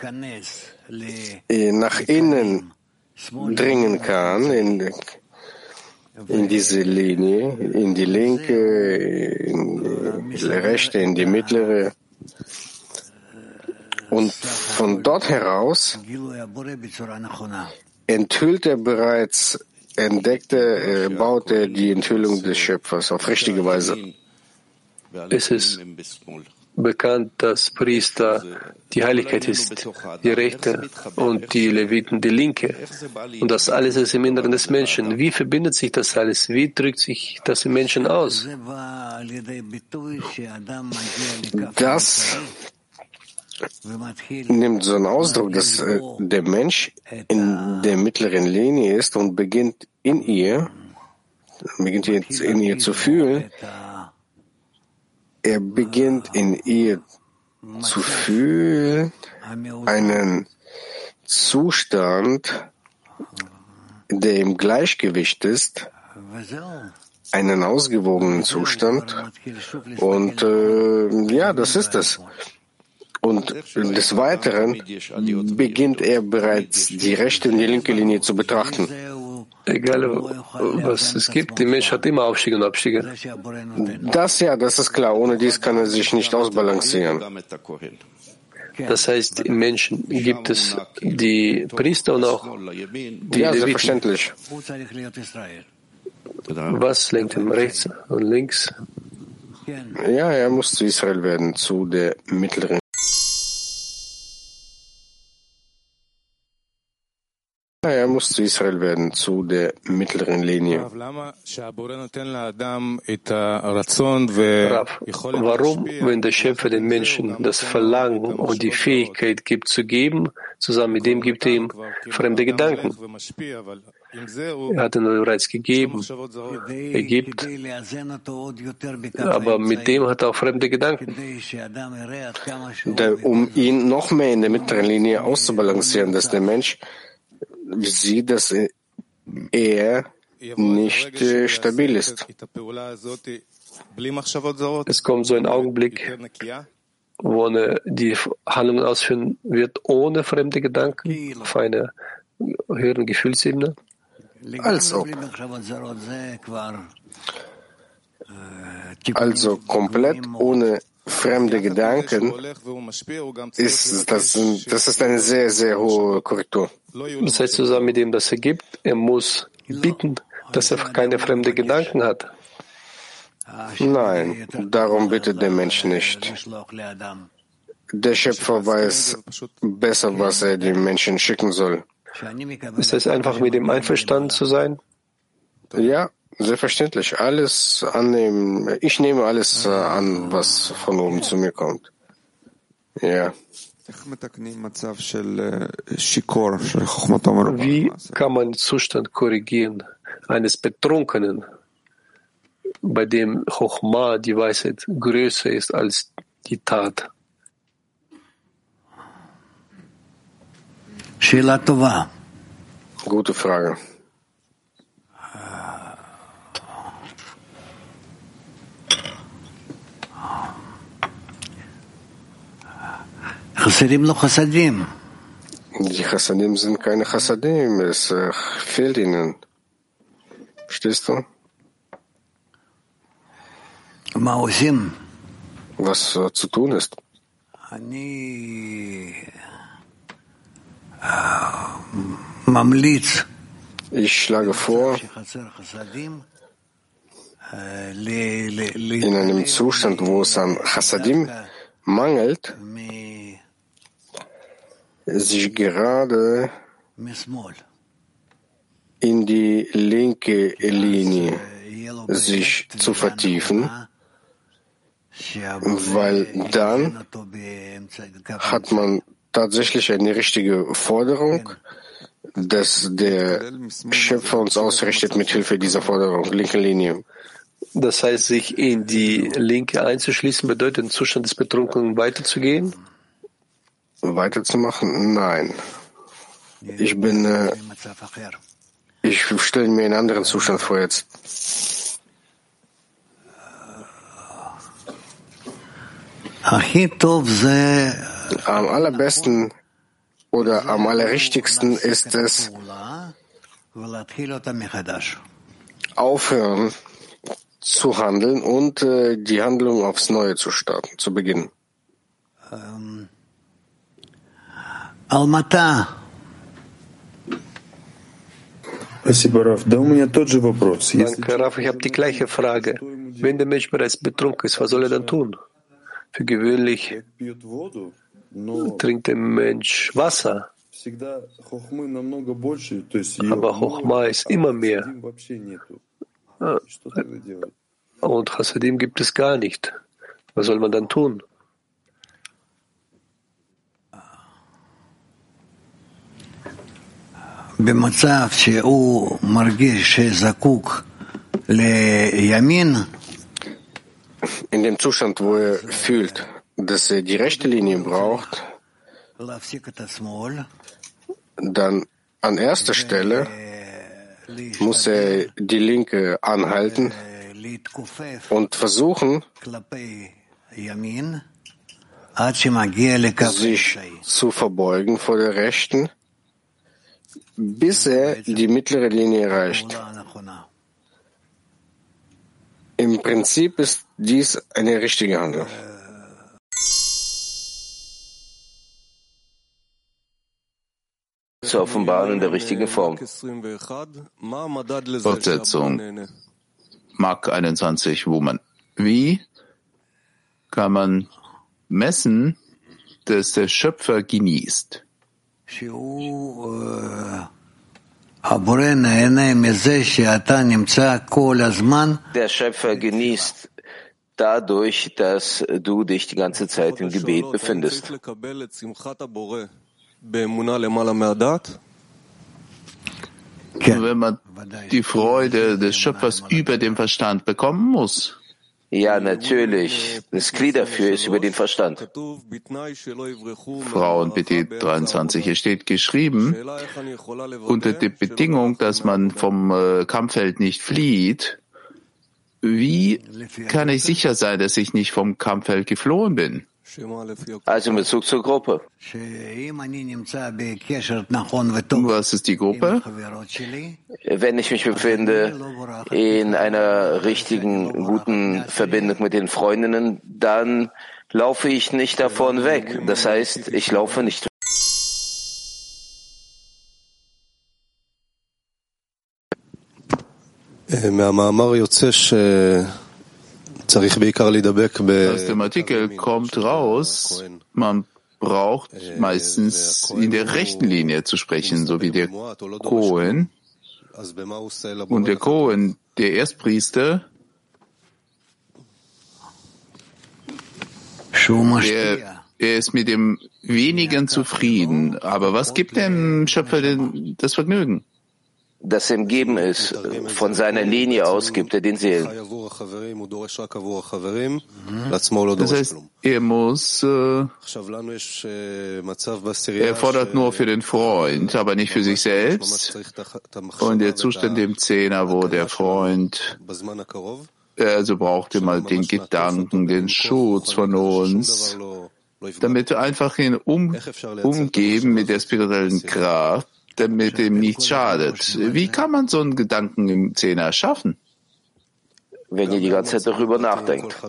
nach innen dringen kann, in, in diese Linie, in die linke, in die rechte, in die mittlere. Und von dort heraus enthüllt er bereits entdeckte, äh, baute die Enthüllung des Schöpfers auf richtige Weise. Es ist bekannt, dass Priester die Heiligkeit ist, die rechte und die Leviten die linke. Und das alles ist im Inneren des Menschen. Wie verbindet sich das alles? Wie drückt sich das im Menschen aus? Das nimmt so einen Ausdruck, dass äh, der Mensch in der mittleren Linie ist und beginnt in ihr, beginnt jetzt in ihr zu fühlen. Er beginnt in ihr zu fühlen einen Zustand, der im Gleichgewicht ist, einen ausgewogenen Zustand. Und äh, ja, das ist es. Und des Weiteren beginnt er bereits die rechte und die linke Linie zu betrachten. Egal was es gibt, der Mensch hat immer Aufstiege und Abstiege. Das ja, das ist klar. Ohne dies kann er sich nicht ausbalancieren. Das heißt, im Menschen gibt es die Priester und auch die Ja, selbstverständlich. Was lenkt ihn rechts und links? Ja, er muss zu Israel werden, zu der mittleren. Er muss zu Israel werden, zu der mittleren Linie. Rav, warum, wenn der Schöpfer den Menschen das Verlangen und die Fähigkeit gibt zu geben, zusammen mit dem gibt er ihm fremde Gedanken? Er hat ihn bereits gegeben, er gibt, aber mit dem hat er auch fremde Gedanken. Da, um ihn noch mehr in der mittleren Linie auszubalancieren, dass der Mensch sieht, dass er nicht äh, stabil ist. Es kommt so ein Augenblick, wo er die Handlungen ausführen wird, ohne fremde Gedanken, auf einer höheren Gefühlsebene. Als ob. Also komplett ohne fremde Gedanken ist das, das ist eine sehr, sehr hohe Korrektur. Das heißt, zusammen mit dem, dass er gibt, er muss bitten, dass er keine fremde Gedanken hat. Nein, darum bittet der Mensch nicht. Der Schöpfer weiß besser, was er dem Menschen schicken soll. Ist es einfach mit dem einverstanden zu sein? Ja, selbstverständlich. Alles annehmen. Ich nehme alles äh, an, was von oben zu mir kommt. Ja. Wie kann man den Zustand korrigieren eines Betrunkenen, bei dem Chochma, die Weisheit, größer ist als die Tat? Gute Frage. Die Chassadim sind keine Chassadim, es äh, fehlt ihnen. Verstehst du? Was äh, zu tun ist. Ich schlage vor, in einem Zustand, wo es an Chassadim mangelt, sich gerade in die linke Linie sich zu vertiefen, weil dann hat man tatsächlich eine richtige Forderung, dass der Schöpfer uns ausrichtet mit Hilfe dieser Forderung, linke Linie. Das heißt, sich in die Linke einzuschließen, bedeutet im Zustand des Betrunkenen weiterzugehen? Weiterzumachen? Nein. Ich bin, äh, ich stelle mir einen anderen Zustand vor jetzt. Am allerbesten oder am allerrichtigsten ist es, aufhören zu handeln und äh, die Handlung aufs Neue zu starten, zu beginnen. Danke, Raf. Ich habe die gleiche Frage. Wenn der Mensch bereits betrunken ist, was soll er dann tun? Für gewöhnlich trinkt der Mensch Wasser. Aber Chochma ist immer mehr. Und Hasadim gibt es gar nicht. Was soll man dann tun? במצב שהוא מרגיש שזקוק לימין, In dem Zustand, wo er fühlt, dass er die rechte Linie braucht, dann an erster Stelle muss er die linke anhalten und versuchen, sich zu verbeugen vor der rechten, bis er die mittlere Linie erreicht. Im Prinzip ist dies eine richtige Handlung. Zu offenbaren in der richtigen Form. Fortsetzung. Mark 21, Woman. Wie kann man messen, dass der Schöpfer genießt? Der Schöpfer genießt dadurch, dass du dich die ganze Zeit im Gebet befindest. Wenn man die Freude des Schöpfers über den Verstand bekommen muss. Ja, natürlich. Das Glied dafür ist über den Verstand. Frauen BT 23. Hier steht geschrieben, unter der Bedingung, dass man vom äh, Kampffeld nicht flieht, wie kann ich sicher sein, dass ich nicht vom Kampffeld geflohen bin? Also in Bezug zur Gruppe. Was ist die Gruppe? Wenn ich mich befinde in einer richtigen, guten Verbindung mit den Freundinnen, dann laufe ich nicht davon weg. Das heißt, ich laufe nicht Aus dem Artikel kommt raus, man braucht meistens in der rechten Linie zu sprechen, so wie der Kohen. Und der Kohen, der Erstpriester, er, er ist mit dem Wenigen zufrieden. Aber was gibt dem Schöpfer denn das Vergnügen? Das ihm geben ist. Von seiner Linie aus gibt er den Seelen. Das heißt, er muss, äh, er fordert nur für den Freund, aber nicht für sich selbst. Und der Zustand im Zehner, wo der Freund also braucht immer den Gedanken, den Schutz von uns, damit wir einfach ihn um, umgeben mit der spirituellen Kraft, damit ihm nichts schadet. Wie kann man so einen Gedanken im Zehner schaffen? Wenn ihr die ganze Zeit darüber nachdenkt.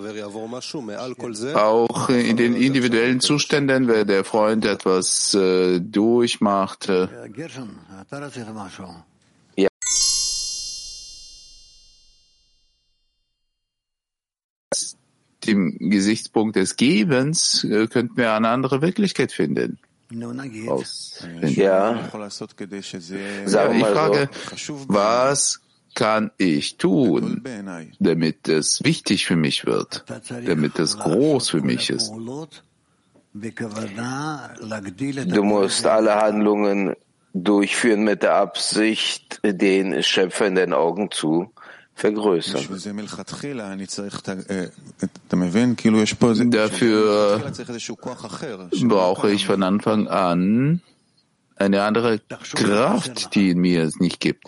Auch in den individuellen Zuständen, wenn der Freund etwas äh, durchmacht. Äh, ja. Dem Gesichtspunkt des Gebens äh, könnten wir eine andere Wirklichkeit finden. Ja. Sagen ich frage, was kann ich tun, damit es wichtig für mich wird, damit es groß für mich ist? Du musst alle Handlungen durchführen mit der Absicht, den Schöpfer in den Augen zu vergrößern. Dafür brauche ich von Anfang an eine andere Kraft, die in mir es nicht gibt.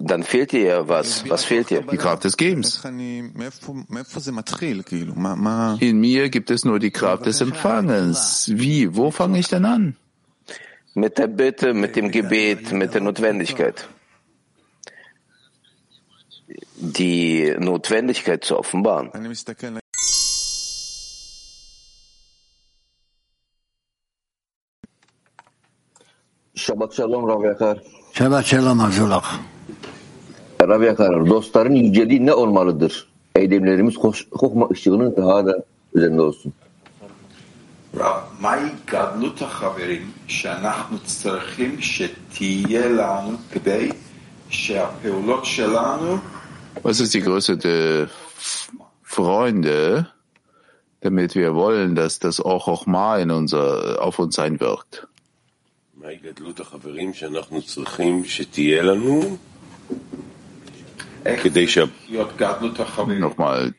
Dann fehlt dir ja was. Was fehlt dir? Die Kraft des Gebens. In mir gibt es nur die Kraft des Empfangens. Wie? Wo fange ich denn an? Mit der Bitte, mit dem Gebet, mit der Notwendigkeit die Notwendigkeit zu offenbaren. Shabbat Shalom, Rav Echar. Shabbat shalom Abdullah. Rabbi Akar, dostların yüceliği ne olmalıdır? Eylemlerimiz kokma ışığının daha da üzerinde olsun. מהי גדלות החברים שאנחנו צריכים שתהיה לנו כדי שהפעולות שלנו Was ist die Größe der Freunde, damit wir wollen, dass das auch Chochma in unser, auf uns einwirkt? Nochmal.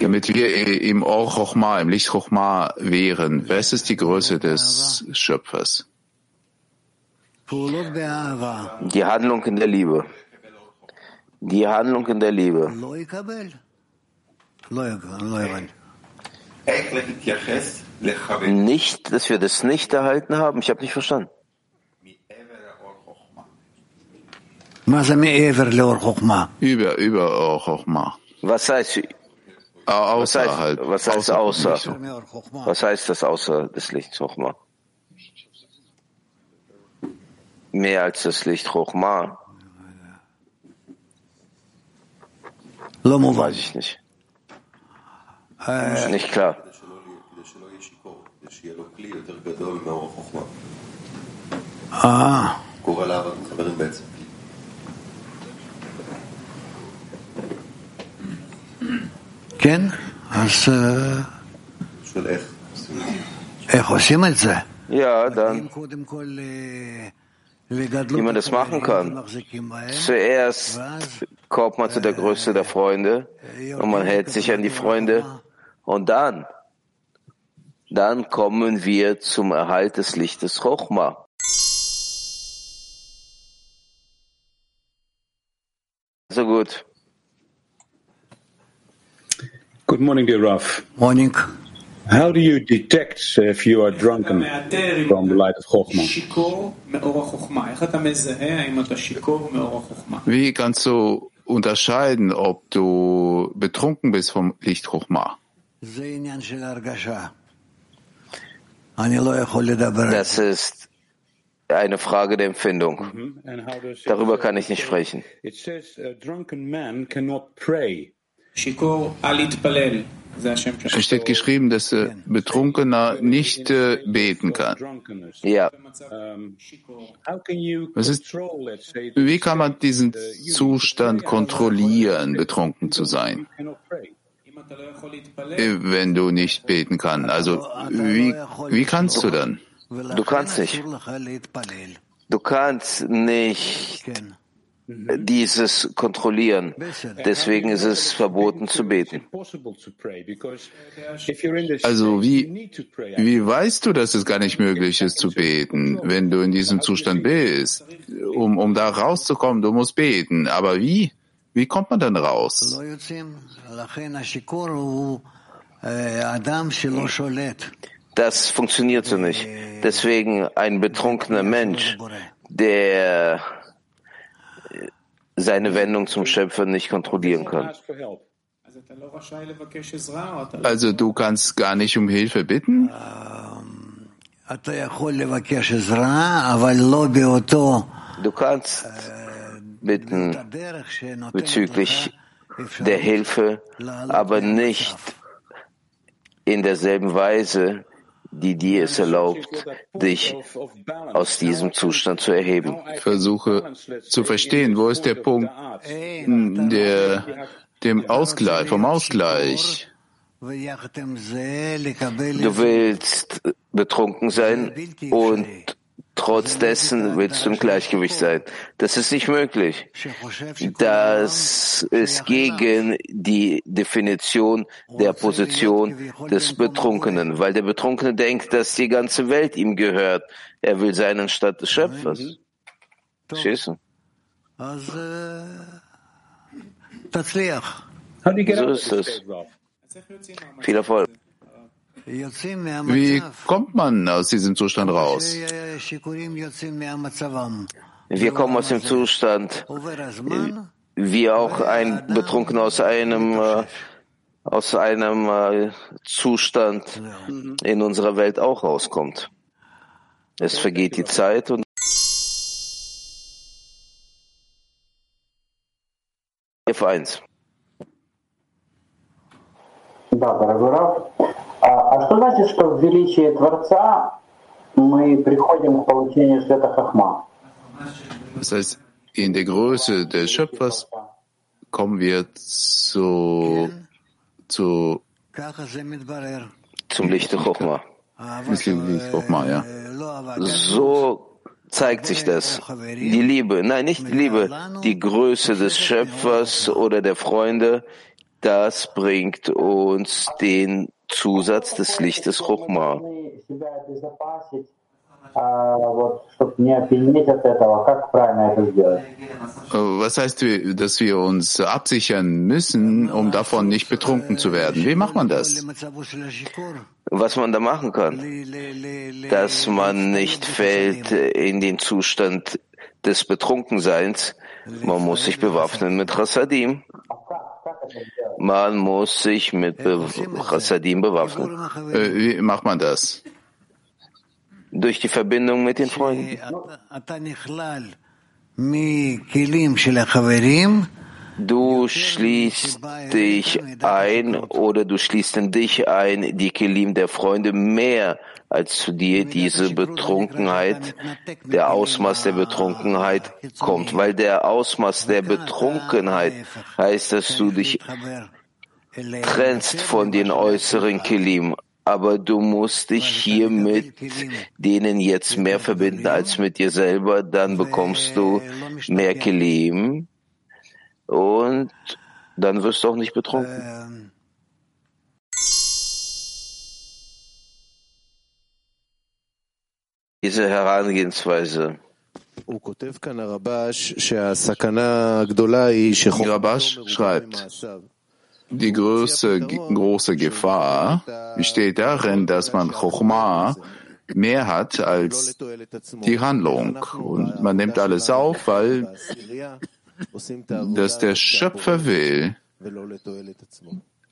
Damit wir im Or Chochma, im Licht Chochma wären, was ist die Größe des Schöpfers? Die Handlung in der Liebe. Die Handlung in der Liebe. Nicht, dass wir das nicht erhalten haben. Ich habe nicht verstanden. Über, über Or Chochma. Was heißt, Außer was heißt, was heißt außer? außer? Was heißt das außer des Lichts Chochma? Mehr als das Licht Chochma? Weiß ich nicht. Nicht klar. אה, כן, אז אה, איך עושים את זה? Ja, dann, אם קודם כל אה, wie man das machen kann. Zuerst kommt man zu der Größe der Freunde und man hält sich an die Freunde und dann, dann kommen wir zum Erhalt des Lichtes Rochma. So gut. Good morning, dear Raf. Morning. How do you detect if you are drunken from the light of Chokhmah? Wie kannst du unterscheiden, ob du betrunken bist vom Licht Chokhmah? Das ist eine Frage der Empfindung. Mhm. Darüber kann ich nicht sprechen. It says a drunken man cannot pray. Es steht geschrieben, dass äh, Betrunkener nicht äh, beten kann. Ja. Was ist, wie kann man diesen Zustand kontrollieren, betrunken zu sein? Äh, wenn du nicht beten kannst. Also, wie, wie kannst du dann? Du kannst nicht. Du kannst nicht Mhm. dieses kontrollieren. Deswegen ist es verboten zu beten. Also wie, wie weißt du, dass es gar nicht möglich ist zu beten, wenn du in diesem Zustand bist? Um, um da rauszukommen, du musst beten. Aber wie? Wie kommt man dann raus? Das funktioniert so nicht. Deswegen ein betrunkener Mensch, der seine Wendung zum Schöpfer nicht kontrollieren kann. Also du kannst gar nicht um Hilfe bitten? Du kannst bitten bezüglich der Hilfe, aber nicht in derselben Weise, die dir es erlaubt, dich aus diesem Zustand zu erheben. Versuche zu verstehen, wo ist der Punkt der, dem Ausgleich, vom Ausgleich. Du willst betrunken sein und Trotz dessen willst du im Gleichgewicht sein. Das ist nicht möglich. Das ist gegen die Definition der Position des Betrunkenen, weil der Betrunkene denkt, dass die ganze Welt ihm gehört. Er will sein anstatt des Schöpfers. Verstehst? Also, so ist es. Viel Erfolg. Wie kommt man aus diesem Zustand raus? Wir kommen aus dem Zustand, wie auch ein Betrunkener aus einem äh, aus einem äh, Zustand in unserer Welt auch rauskommt. Es vergeht die Zeit und F1. Да, дорогой А, а что значит, что в величии Творца мы приходим к получению света Хахма? Das heißt, in der Größe des Schöpfers kommen wir zu, zu zum Lichte Chochma. Chochma, ja. So zeigt sich das. Die Liebe, nein, nicht die Liebe, die Größe des Schöpfers oder der Freunde, das bringt uns den Zusatz des Lichtes Chochma. Was heißt, dass wir uns absichern müssen, um davon nicht betrunken zu werden? Wie macht man das? Was man da machen kann, dass man nicht fällt in den Zustand des Betrunkenseins. Man muss sich bewaffnen mit Chassadim. Man muss sich mit Be Chassadim bewaffnen. Äh, wie macht man das? Durch die Verbindung mit den Freunden. Du schließt dich ein oder du schließt in dich ein, die Kelim der Freunde mehr als zu dir diese Betrunkenheit, der Ausmaß der Betrunkenheit kommt, weil der Ausmaß der Betrunkenheit heißt, dass du dich trennst von den äußeren Kelim, aber du musst dich hier mit denen jetzt mehr verbinden als mit dir selber, dann bekommst du mehr Kelim und dann wirst du auch nicht betrunken. Diese Herangehensweise. Rabash schreibt, die große, große Gefahr besteht darin, dass man Chochma mehr hat als die Handlung. Und man nimmt alles auf, weil das der Schöpfer will.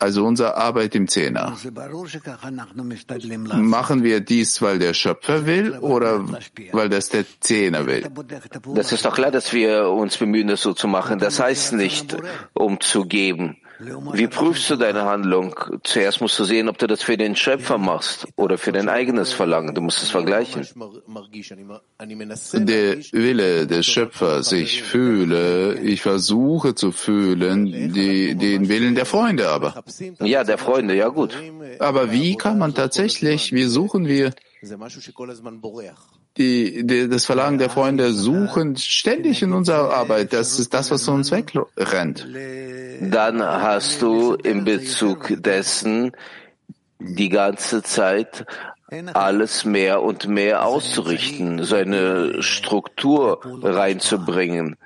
Also unsere Arbeit im Zehner. Machen wir dies, weil der Schöpfer will oder weil das der Zehner will? Das ist doch klar, dass wir uns bemühen, das so zu machen. Das heißt nicht, um zu geben. Wie prüfst du deine Handlung? Zuerst musst du sehen, ob du das für den Schöpfer machst oder für dein eigenes Verlangen. Du musst es vergleichen. Der Wille des Schöpfers, ich fühle, ich versuche zu fühlen, die, den Willen der Freunde aber. Ja, der Freunde, ja gut. Aber wie kann man tatsächlich, wie suchen wir die, die, das Verlangen der Freunde suchen ständig in unserer Arbeit. Das ist das, was uns wegrennt. Dann hast du in Bezug dessen die ganze Zeit alles mehr und mehr auszurichten, seine Struktur reinzubringen.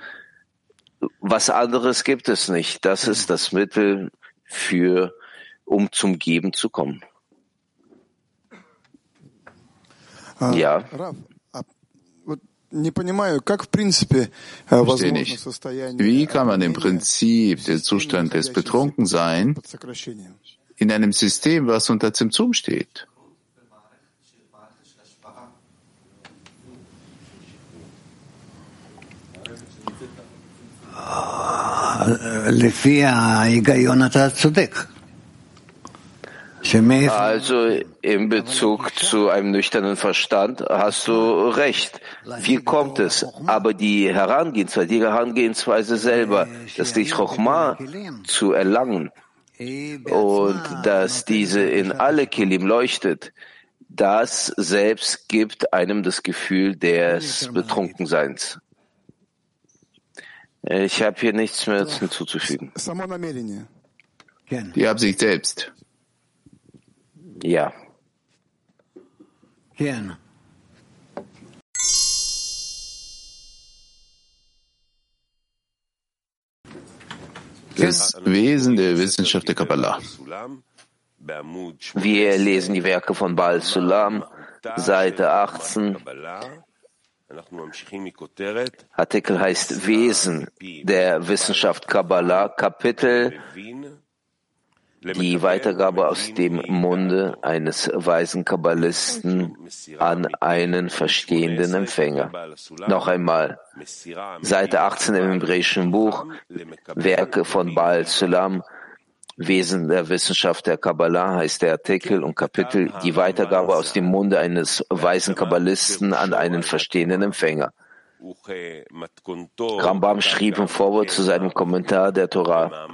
Was anderes gibt es nicht. Das ist das Mittel für, um zum Geben zu kommen. Ja. Verstehe nicht. Wie kann man im Prinzip den Zustand des Betrunkenseins in einem System, was unter Zimtzum steht? Also in Bezug zu einem nüchternen Verstand hast du recht. Wie kommt es? Aber die Herangehensweise, die Herangehensweise selber, das Licht Chochma zu erlangen und dass diese in alle Kelim leuchtet, das selbst gibt einem das Gefühl des Betrunkenseins. Ich habe hier nichts mehr hinzuzufügen. Die Absicht selbst. Ja. Das Wesen der Wissenschaft der Kabbalah. Wir lesen die Werke von Baal Sulam, Seite 18. Artikel heißt Wesen der Wissenschaft Kabbalah, Kapitel die Weitergabe aus dem Munde eines weisen Kabbalisten an einen verstehenden Empfänger. Noch einmal, Seite 18 im hebräischen Buch, Werke von Baal Sulam, Wesen der Wissenschaft der Kabbalah heißt der Artikel und Kapitel die Weitergabe aus dem Munde eines weisen Kabbalisten an einen verstehenden Empfänger. Rambam schrieb im Vorwort zu seinem Kommentar der Torah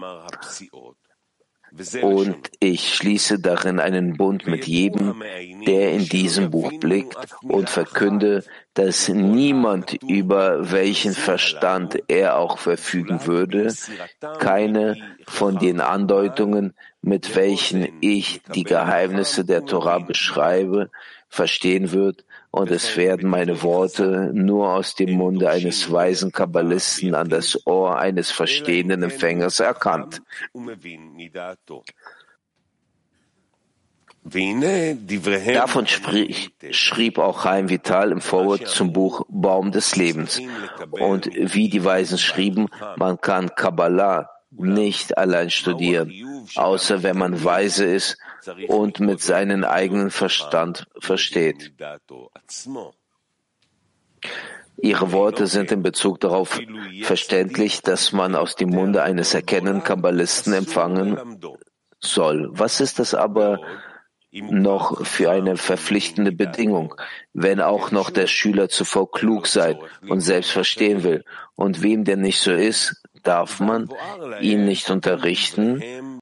und ich schließe darin einen Bund mit jedem, der in diesem Buch blickt und verkünde, dass niemand, über welchen Verstand er auch verfügen würde, keine von den Andeutungen, mit welchen ich die Geheimnisse der Torah beschreibe, verstehen wird, und es werden meine Worte nur aus dem Munde eines weisen Kabbalisten an das Ohr eines verstehenden Empfängers erkannt. Davon sprich, schrieb auch Chaim Vital im Vorwort zum Buch Baum des Lebens. Und wie die Weisen schrieben, man kann Kabbalah nicht allein studieren, außer wenn man weise ist und mit seinem eigenen Verstand versteht. Ihre Worte sind in Bezug darauf verständlich, dass man aus dem Munde eines erkennenden Kabbalisten empfangen soll. Was ist das aber noch für eine verpflichtende Bedingung, wenn auch noch der Schüler zuvor klug sein und selbst verstehen will? Und wem der nicht so ist, darf man ihn nicht unterrichten,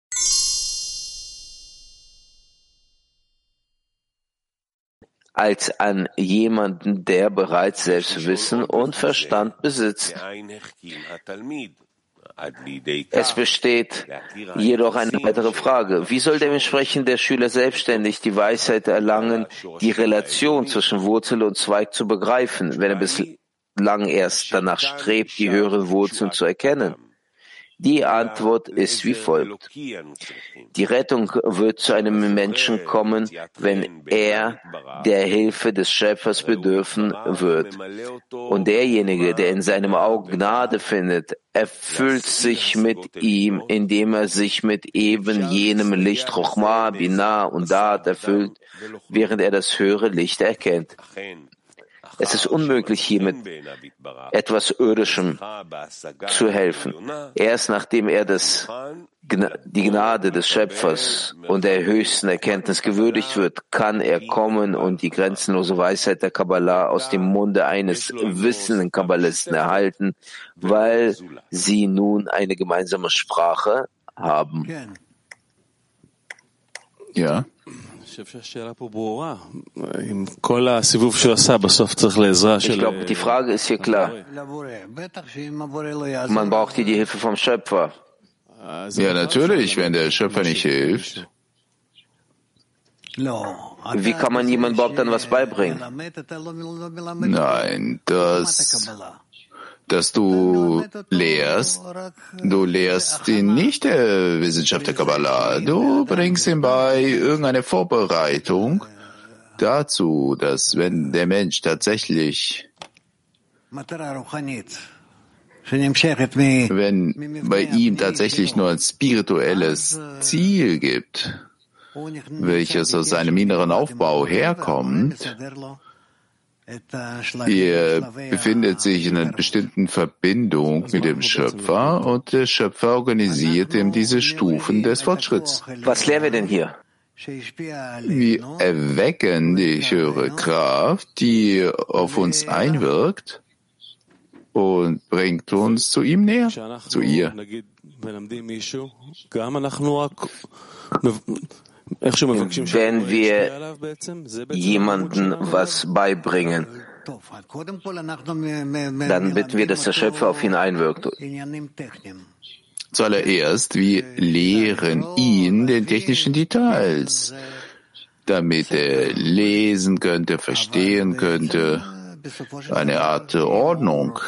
als an jemanden, der bereits Selbstwissen und Verstand besitzt. Es besteht jedoch eine weitere Frage. Wie soll dementsprechend der Schüler selbstständig die Weisheit erlangen, die Relation zwischen Wurzel und Zweig zu begreifen, wenn er bislang erst danach strebt, die höheren Wurzeln zu erkennen? Die Antwort ist wie folgt. Die Rettung wird zu einem Menschen kommen, wenn er der Hilfe des Schöpfers bedürfen wird. Und derjenige, der in seinem Auge Gnade findet, erfüllt sich mit ihm, indem er sich mit eben jenem Licht Chochma, Binah und Da'at erfüllt, während er das höhere Licht erkennt. Es ist unmöglich, hier mit etwas Irdischem zu helfen. Erst nachdem er das, die Gnade des Schöpfers und der höchsten Erkenntnis gewürdigt wird, kann er kommen und die grenzenlose Weisheit der Kabbalah aus dem Munde eines wissenden Kabbalisten erhalten, weil sie nun eine gemeinsame Sprache haben. Ja. Ich glaube, die Frage ist hier klar. Man braucht hier die Hilfe vom Schöpfer. Ja, natürlich, wenn der Schöpfer nicht hilft. Wie kann man jemandem überhaupt dann was beibringen? Nein, das dass du lehrst, du lehrst ihn nicht der Wissenschaft der Kabbalah, du bringst ihm bei irgendeine Vorbereitung dazu, dass wenn der Mensch tatsächlich wenn bei ihm tatsächlich nur ein spirituelles Ziel gibt, welches aus seinem inneren Aufbau herkommt, er befindet sich in einer bestimmten Verbindung mit dem Schöpfer und der Schöpfer organisiert ihm diese Stufen des Fortschritts. Was lernen wir denn hier? Wir erwecken die höhere Kraft, die auf uns einwirkt und bringt uns zu ihm näher, zu ihr. Wenn wir jemanden was beibringen, dann bitten wir, dass der Schöpfer auf ihn einwirkt. Zuallererst, wir lehren ihn den technischen Details, damit er lesen könnte, verstehen könnte, eine Art Ordnung.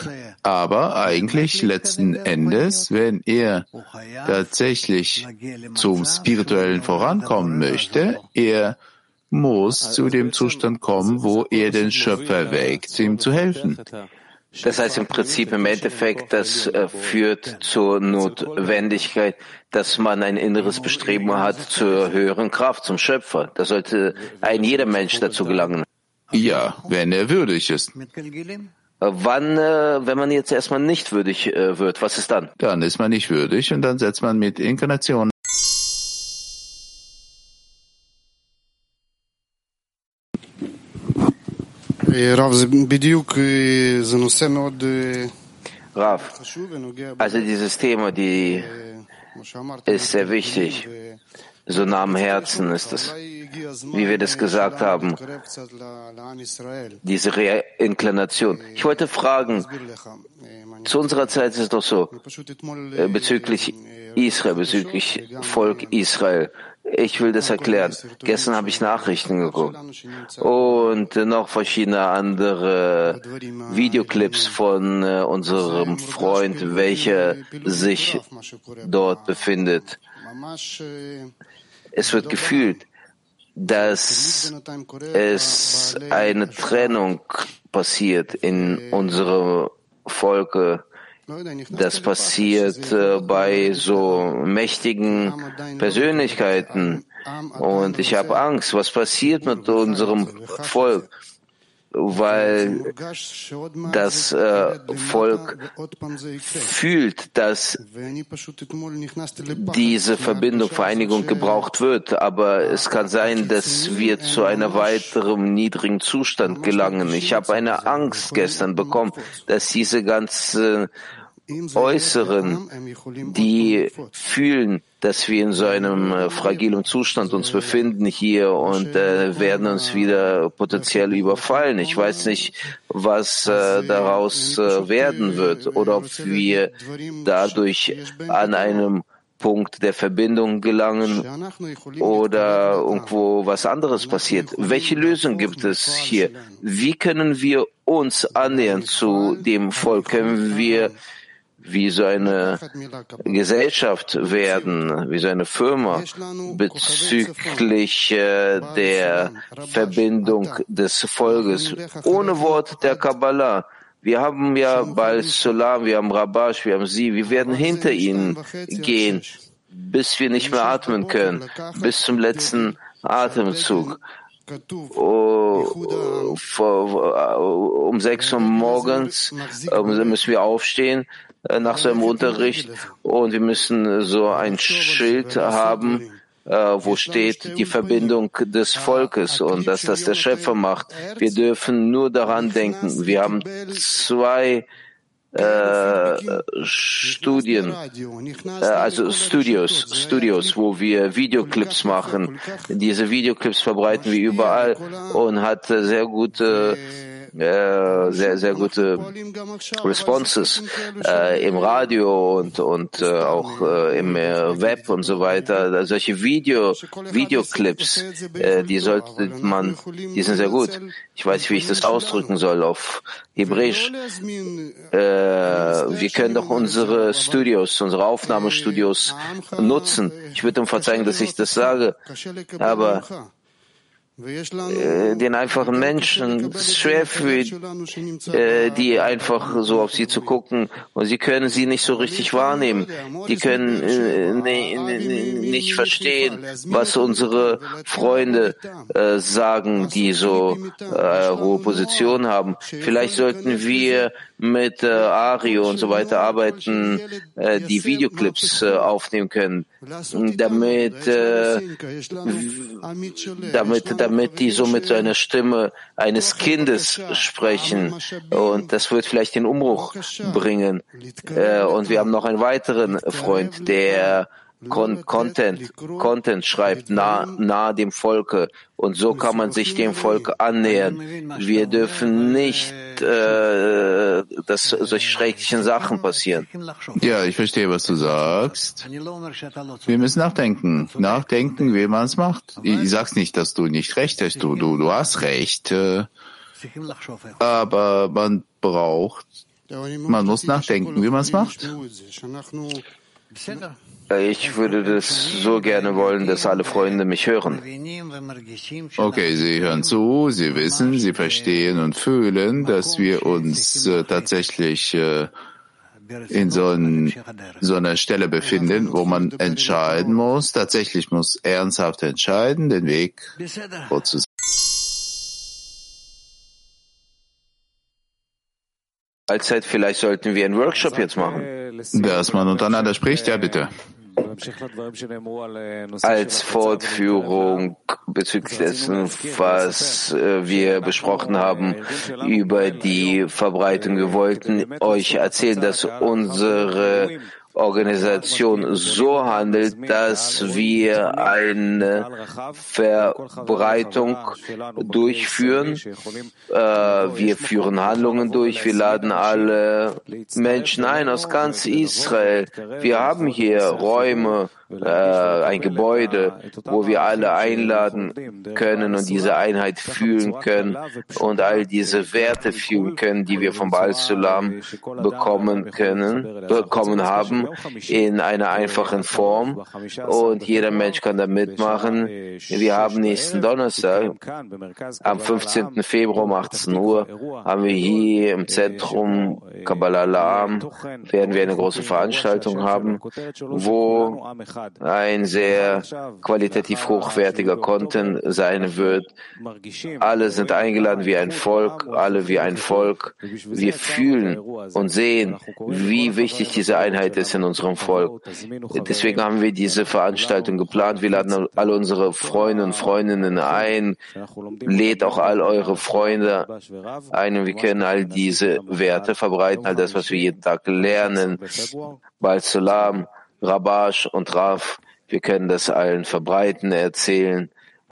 Aber eigentlich letzten Endes, wenn er tatsächlich zum spirituellen vorankommen möchte, er muss zu dem Zustand kommen, wo er den Schöpfer weckt, ihm zu helfen. Das heißt im Prinzip im Endeffekt, das äh, führt zur Notwendigkeit, dass man ein inneres Bestreben hat zur höheren Kraft, zum Schöpfer. Da sollte ein jeder Mensch dazu gelangen. Ja, wenn er würdig ist. Wann, äh, wenn man jetzt erstmal nicht würdig äh, wird, was ist dann? Dann ist man nicht würdig und dann setzt man mit Inkarnation. Rav, also dieses Thema, die ist sehr wichtig. So nah am Herzen ist es. Wie wir das gesagt haben, diese Reinklination. Ich wollte fragen, zu unserer Zeit ist es doch so, äh, bezüglich Israel, bezüglich Volk Israel. Ich will das erklären. Gestern habe ich Nachrichten geguckt und noch verschiedene andere Videoclips von äh, unserem Freund, welcher sich dort befindet. Es wird gefühlt, dass es eine Trennung passiert in unserem Volke das passiert äh, bei so mächtigen Persönlichkeiten. Und ich habe Angst, was passiert mit unserem Volk? Weil das äh, Volk fühlt, dass diese Verbindung, Vereinigung gebraucht wird. Aber es kann sein, dass wir zu einem weiteren niedrigen Zustand gelangen. Ich habe eine Angst gestern bekommen, dass diese ganze Äußeren, die fühlen, dass wir in so einem äh, fragilen Zustand uns befinden hier und äh, werden uns wieder potenziell überfallen. Ich weiß nicht, was äh, daraus äh, werden wird oder ob wir dadurch an einem Punkt der Verbindung gelangen oder irgendwo was anderes passiert. Welche Lösung gibt es hier? Wie können wir uns annähern zu dem Volk? Können wir wie so eine Gesellschaft werden, wie so eine Firma bezüglich äh, der Verbindung des Volkes. Ohne Wort der Kabbalah. Wir haben ja Baal Solam, wir haben Rabash, wir haben sie, wir werden hinter ihnen gehen, bis wir nicht mehr atmen können, bis zum letzten Atemzug. Um sechs Uhr morgens müssen wir aufstehen, äh, nach seinem Unterricht. und wir müssen so ein Schild haben, äh, wo steht die Verbindung des Volkes und dass das der Schöpfer macht. Wir dürfen nur daran denken. Wir haben zwei äh, Studien, äh, also Studios, Studios, wo wir Videoclips machen. Diese Videoclips verbreiten wir überall und hat sehr gute sehr, sehr gute Responses äh, im Radio und, und äh, auch äh, im äh, Web und so weiter. Solche Video, Videoclips, äh, die sollte man, die sind sehr gut. Ich weiß nicht, wie ich das ausdrücken soll auf Hebräisch. Wir können doch unsere Studios, unsere Aufnahmestudios nutzen. Ich würde um verzeihen, dass ich das sage, aber den einfachen Menschen es schwer fühlt, äh, die einfach so auf sie zu gucken. Und sie können sie nicht so richtig wahrnehmen. Die können äh, nicht verstehen, was unsere Freunde sagen, die so hohe Positionen haben. Vielleicht sollten wir mit Ario und so weiter arbeiten, die Videoclips aufnehmen können, damit, damit, damit damit die so mit so einer Stimme eines Kindes sprechen. Und das wird vielleicht den Umbruch bringen. Äh, und wir haben noch einen weiteren Freund, der Con Content, Content schreibt nah, nahe dem Volke. Und so kann man sich dem Volk annähern. Wir dürfen nicht, äh, dass solche schrecklichen Sachen passieren. Ja, ich verstehe, was du sagst. Wir müssen nachdenken. Nachdenken, wie man es macht. Ich sag's nicht, dass du nicht recht hast. Du, du, du hast recht. Äh, aber man braucht, man muss nachdenken, wie man es macht. Ich würde das so gerne wollen, dass alle Freunde mich hören. Okay, Sie hören zu, Sie wissen, Sie verstehen und fühlen, dass wir uns äh, tatsächlich äh, in so, ein, so, einer Stelle befinden, wo man entscheiden muss, tatsächlich muss ernsthaft entscheiden, den Weg fortzusetzen. Allzeit, vielleicht sollten wir einen Workshop jetzt machen. Dass man untereinander spricht, ja bitte. Als Fortführung bezüglich dessen, was äh, wir besprochen haben über die Verbreitung. Wir wollten euch erzählen, dass unsere Organisation so handelt, dass wir eine Verbreitung durchführen. Äh, wir führen Handlungen durch. Wir laden alle Menschen ein aus ganz Israel. Wir haben hier Räume, äh, ein Gebäude, wo wir alle einladen können und diese Einheit fühlen können und all diese Werte fühlen können, die wir vom Baal Sulam bekommen können, bekommen haben, in einer einfachen Form. Und jeder Mensch kann da mitmachen. Wir haben nächsten Donnerstag, am 15. Februar um 18 Uhr, haben wir hier im Zentrum Kabbalah Alam, werden wir eine große Veranstaltung haben, wo ein sehr qualitativ hochwertiger Content sein wird. Alle sind eingeladen wie ein Volk, alle wie ein Volk. Wir fühlen und sehen, wie wichtig diese Einheit ist in unserem Volk. Deswegen haben wir diese Veranstaltung geplant. Wir laden alle unsere Freunde und Freundinnen ein. Lädt auch all eure Freunde ein und wir können all diese Werte verbreiten, all das, was wir jeden Tag lernen. Bal Salam. Rabash und Raf. Wir können das allen verbreiten, erzählen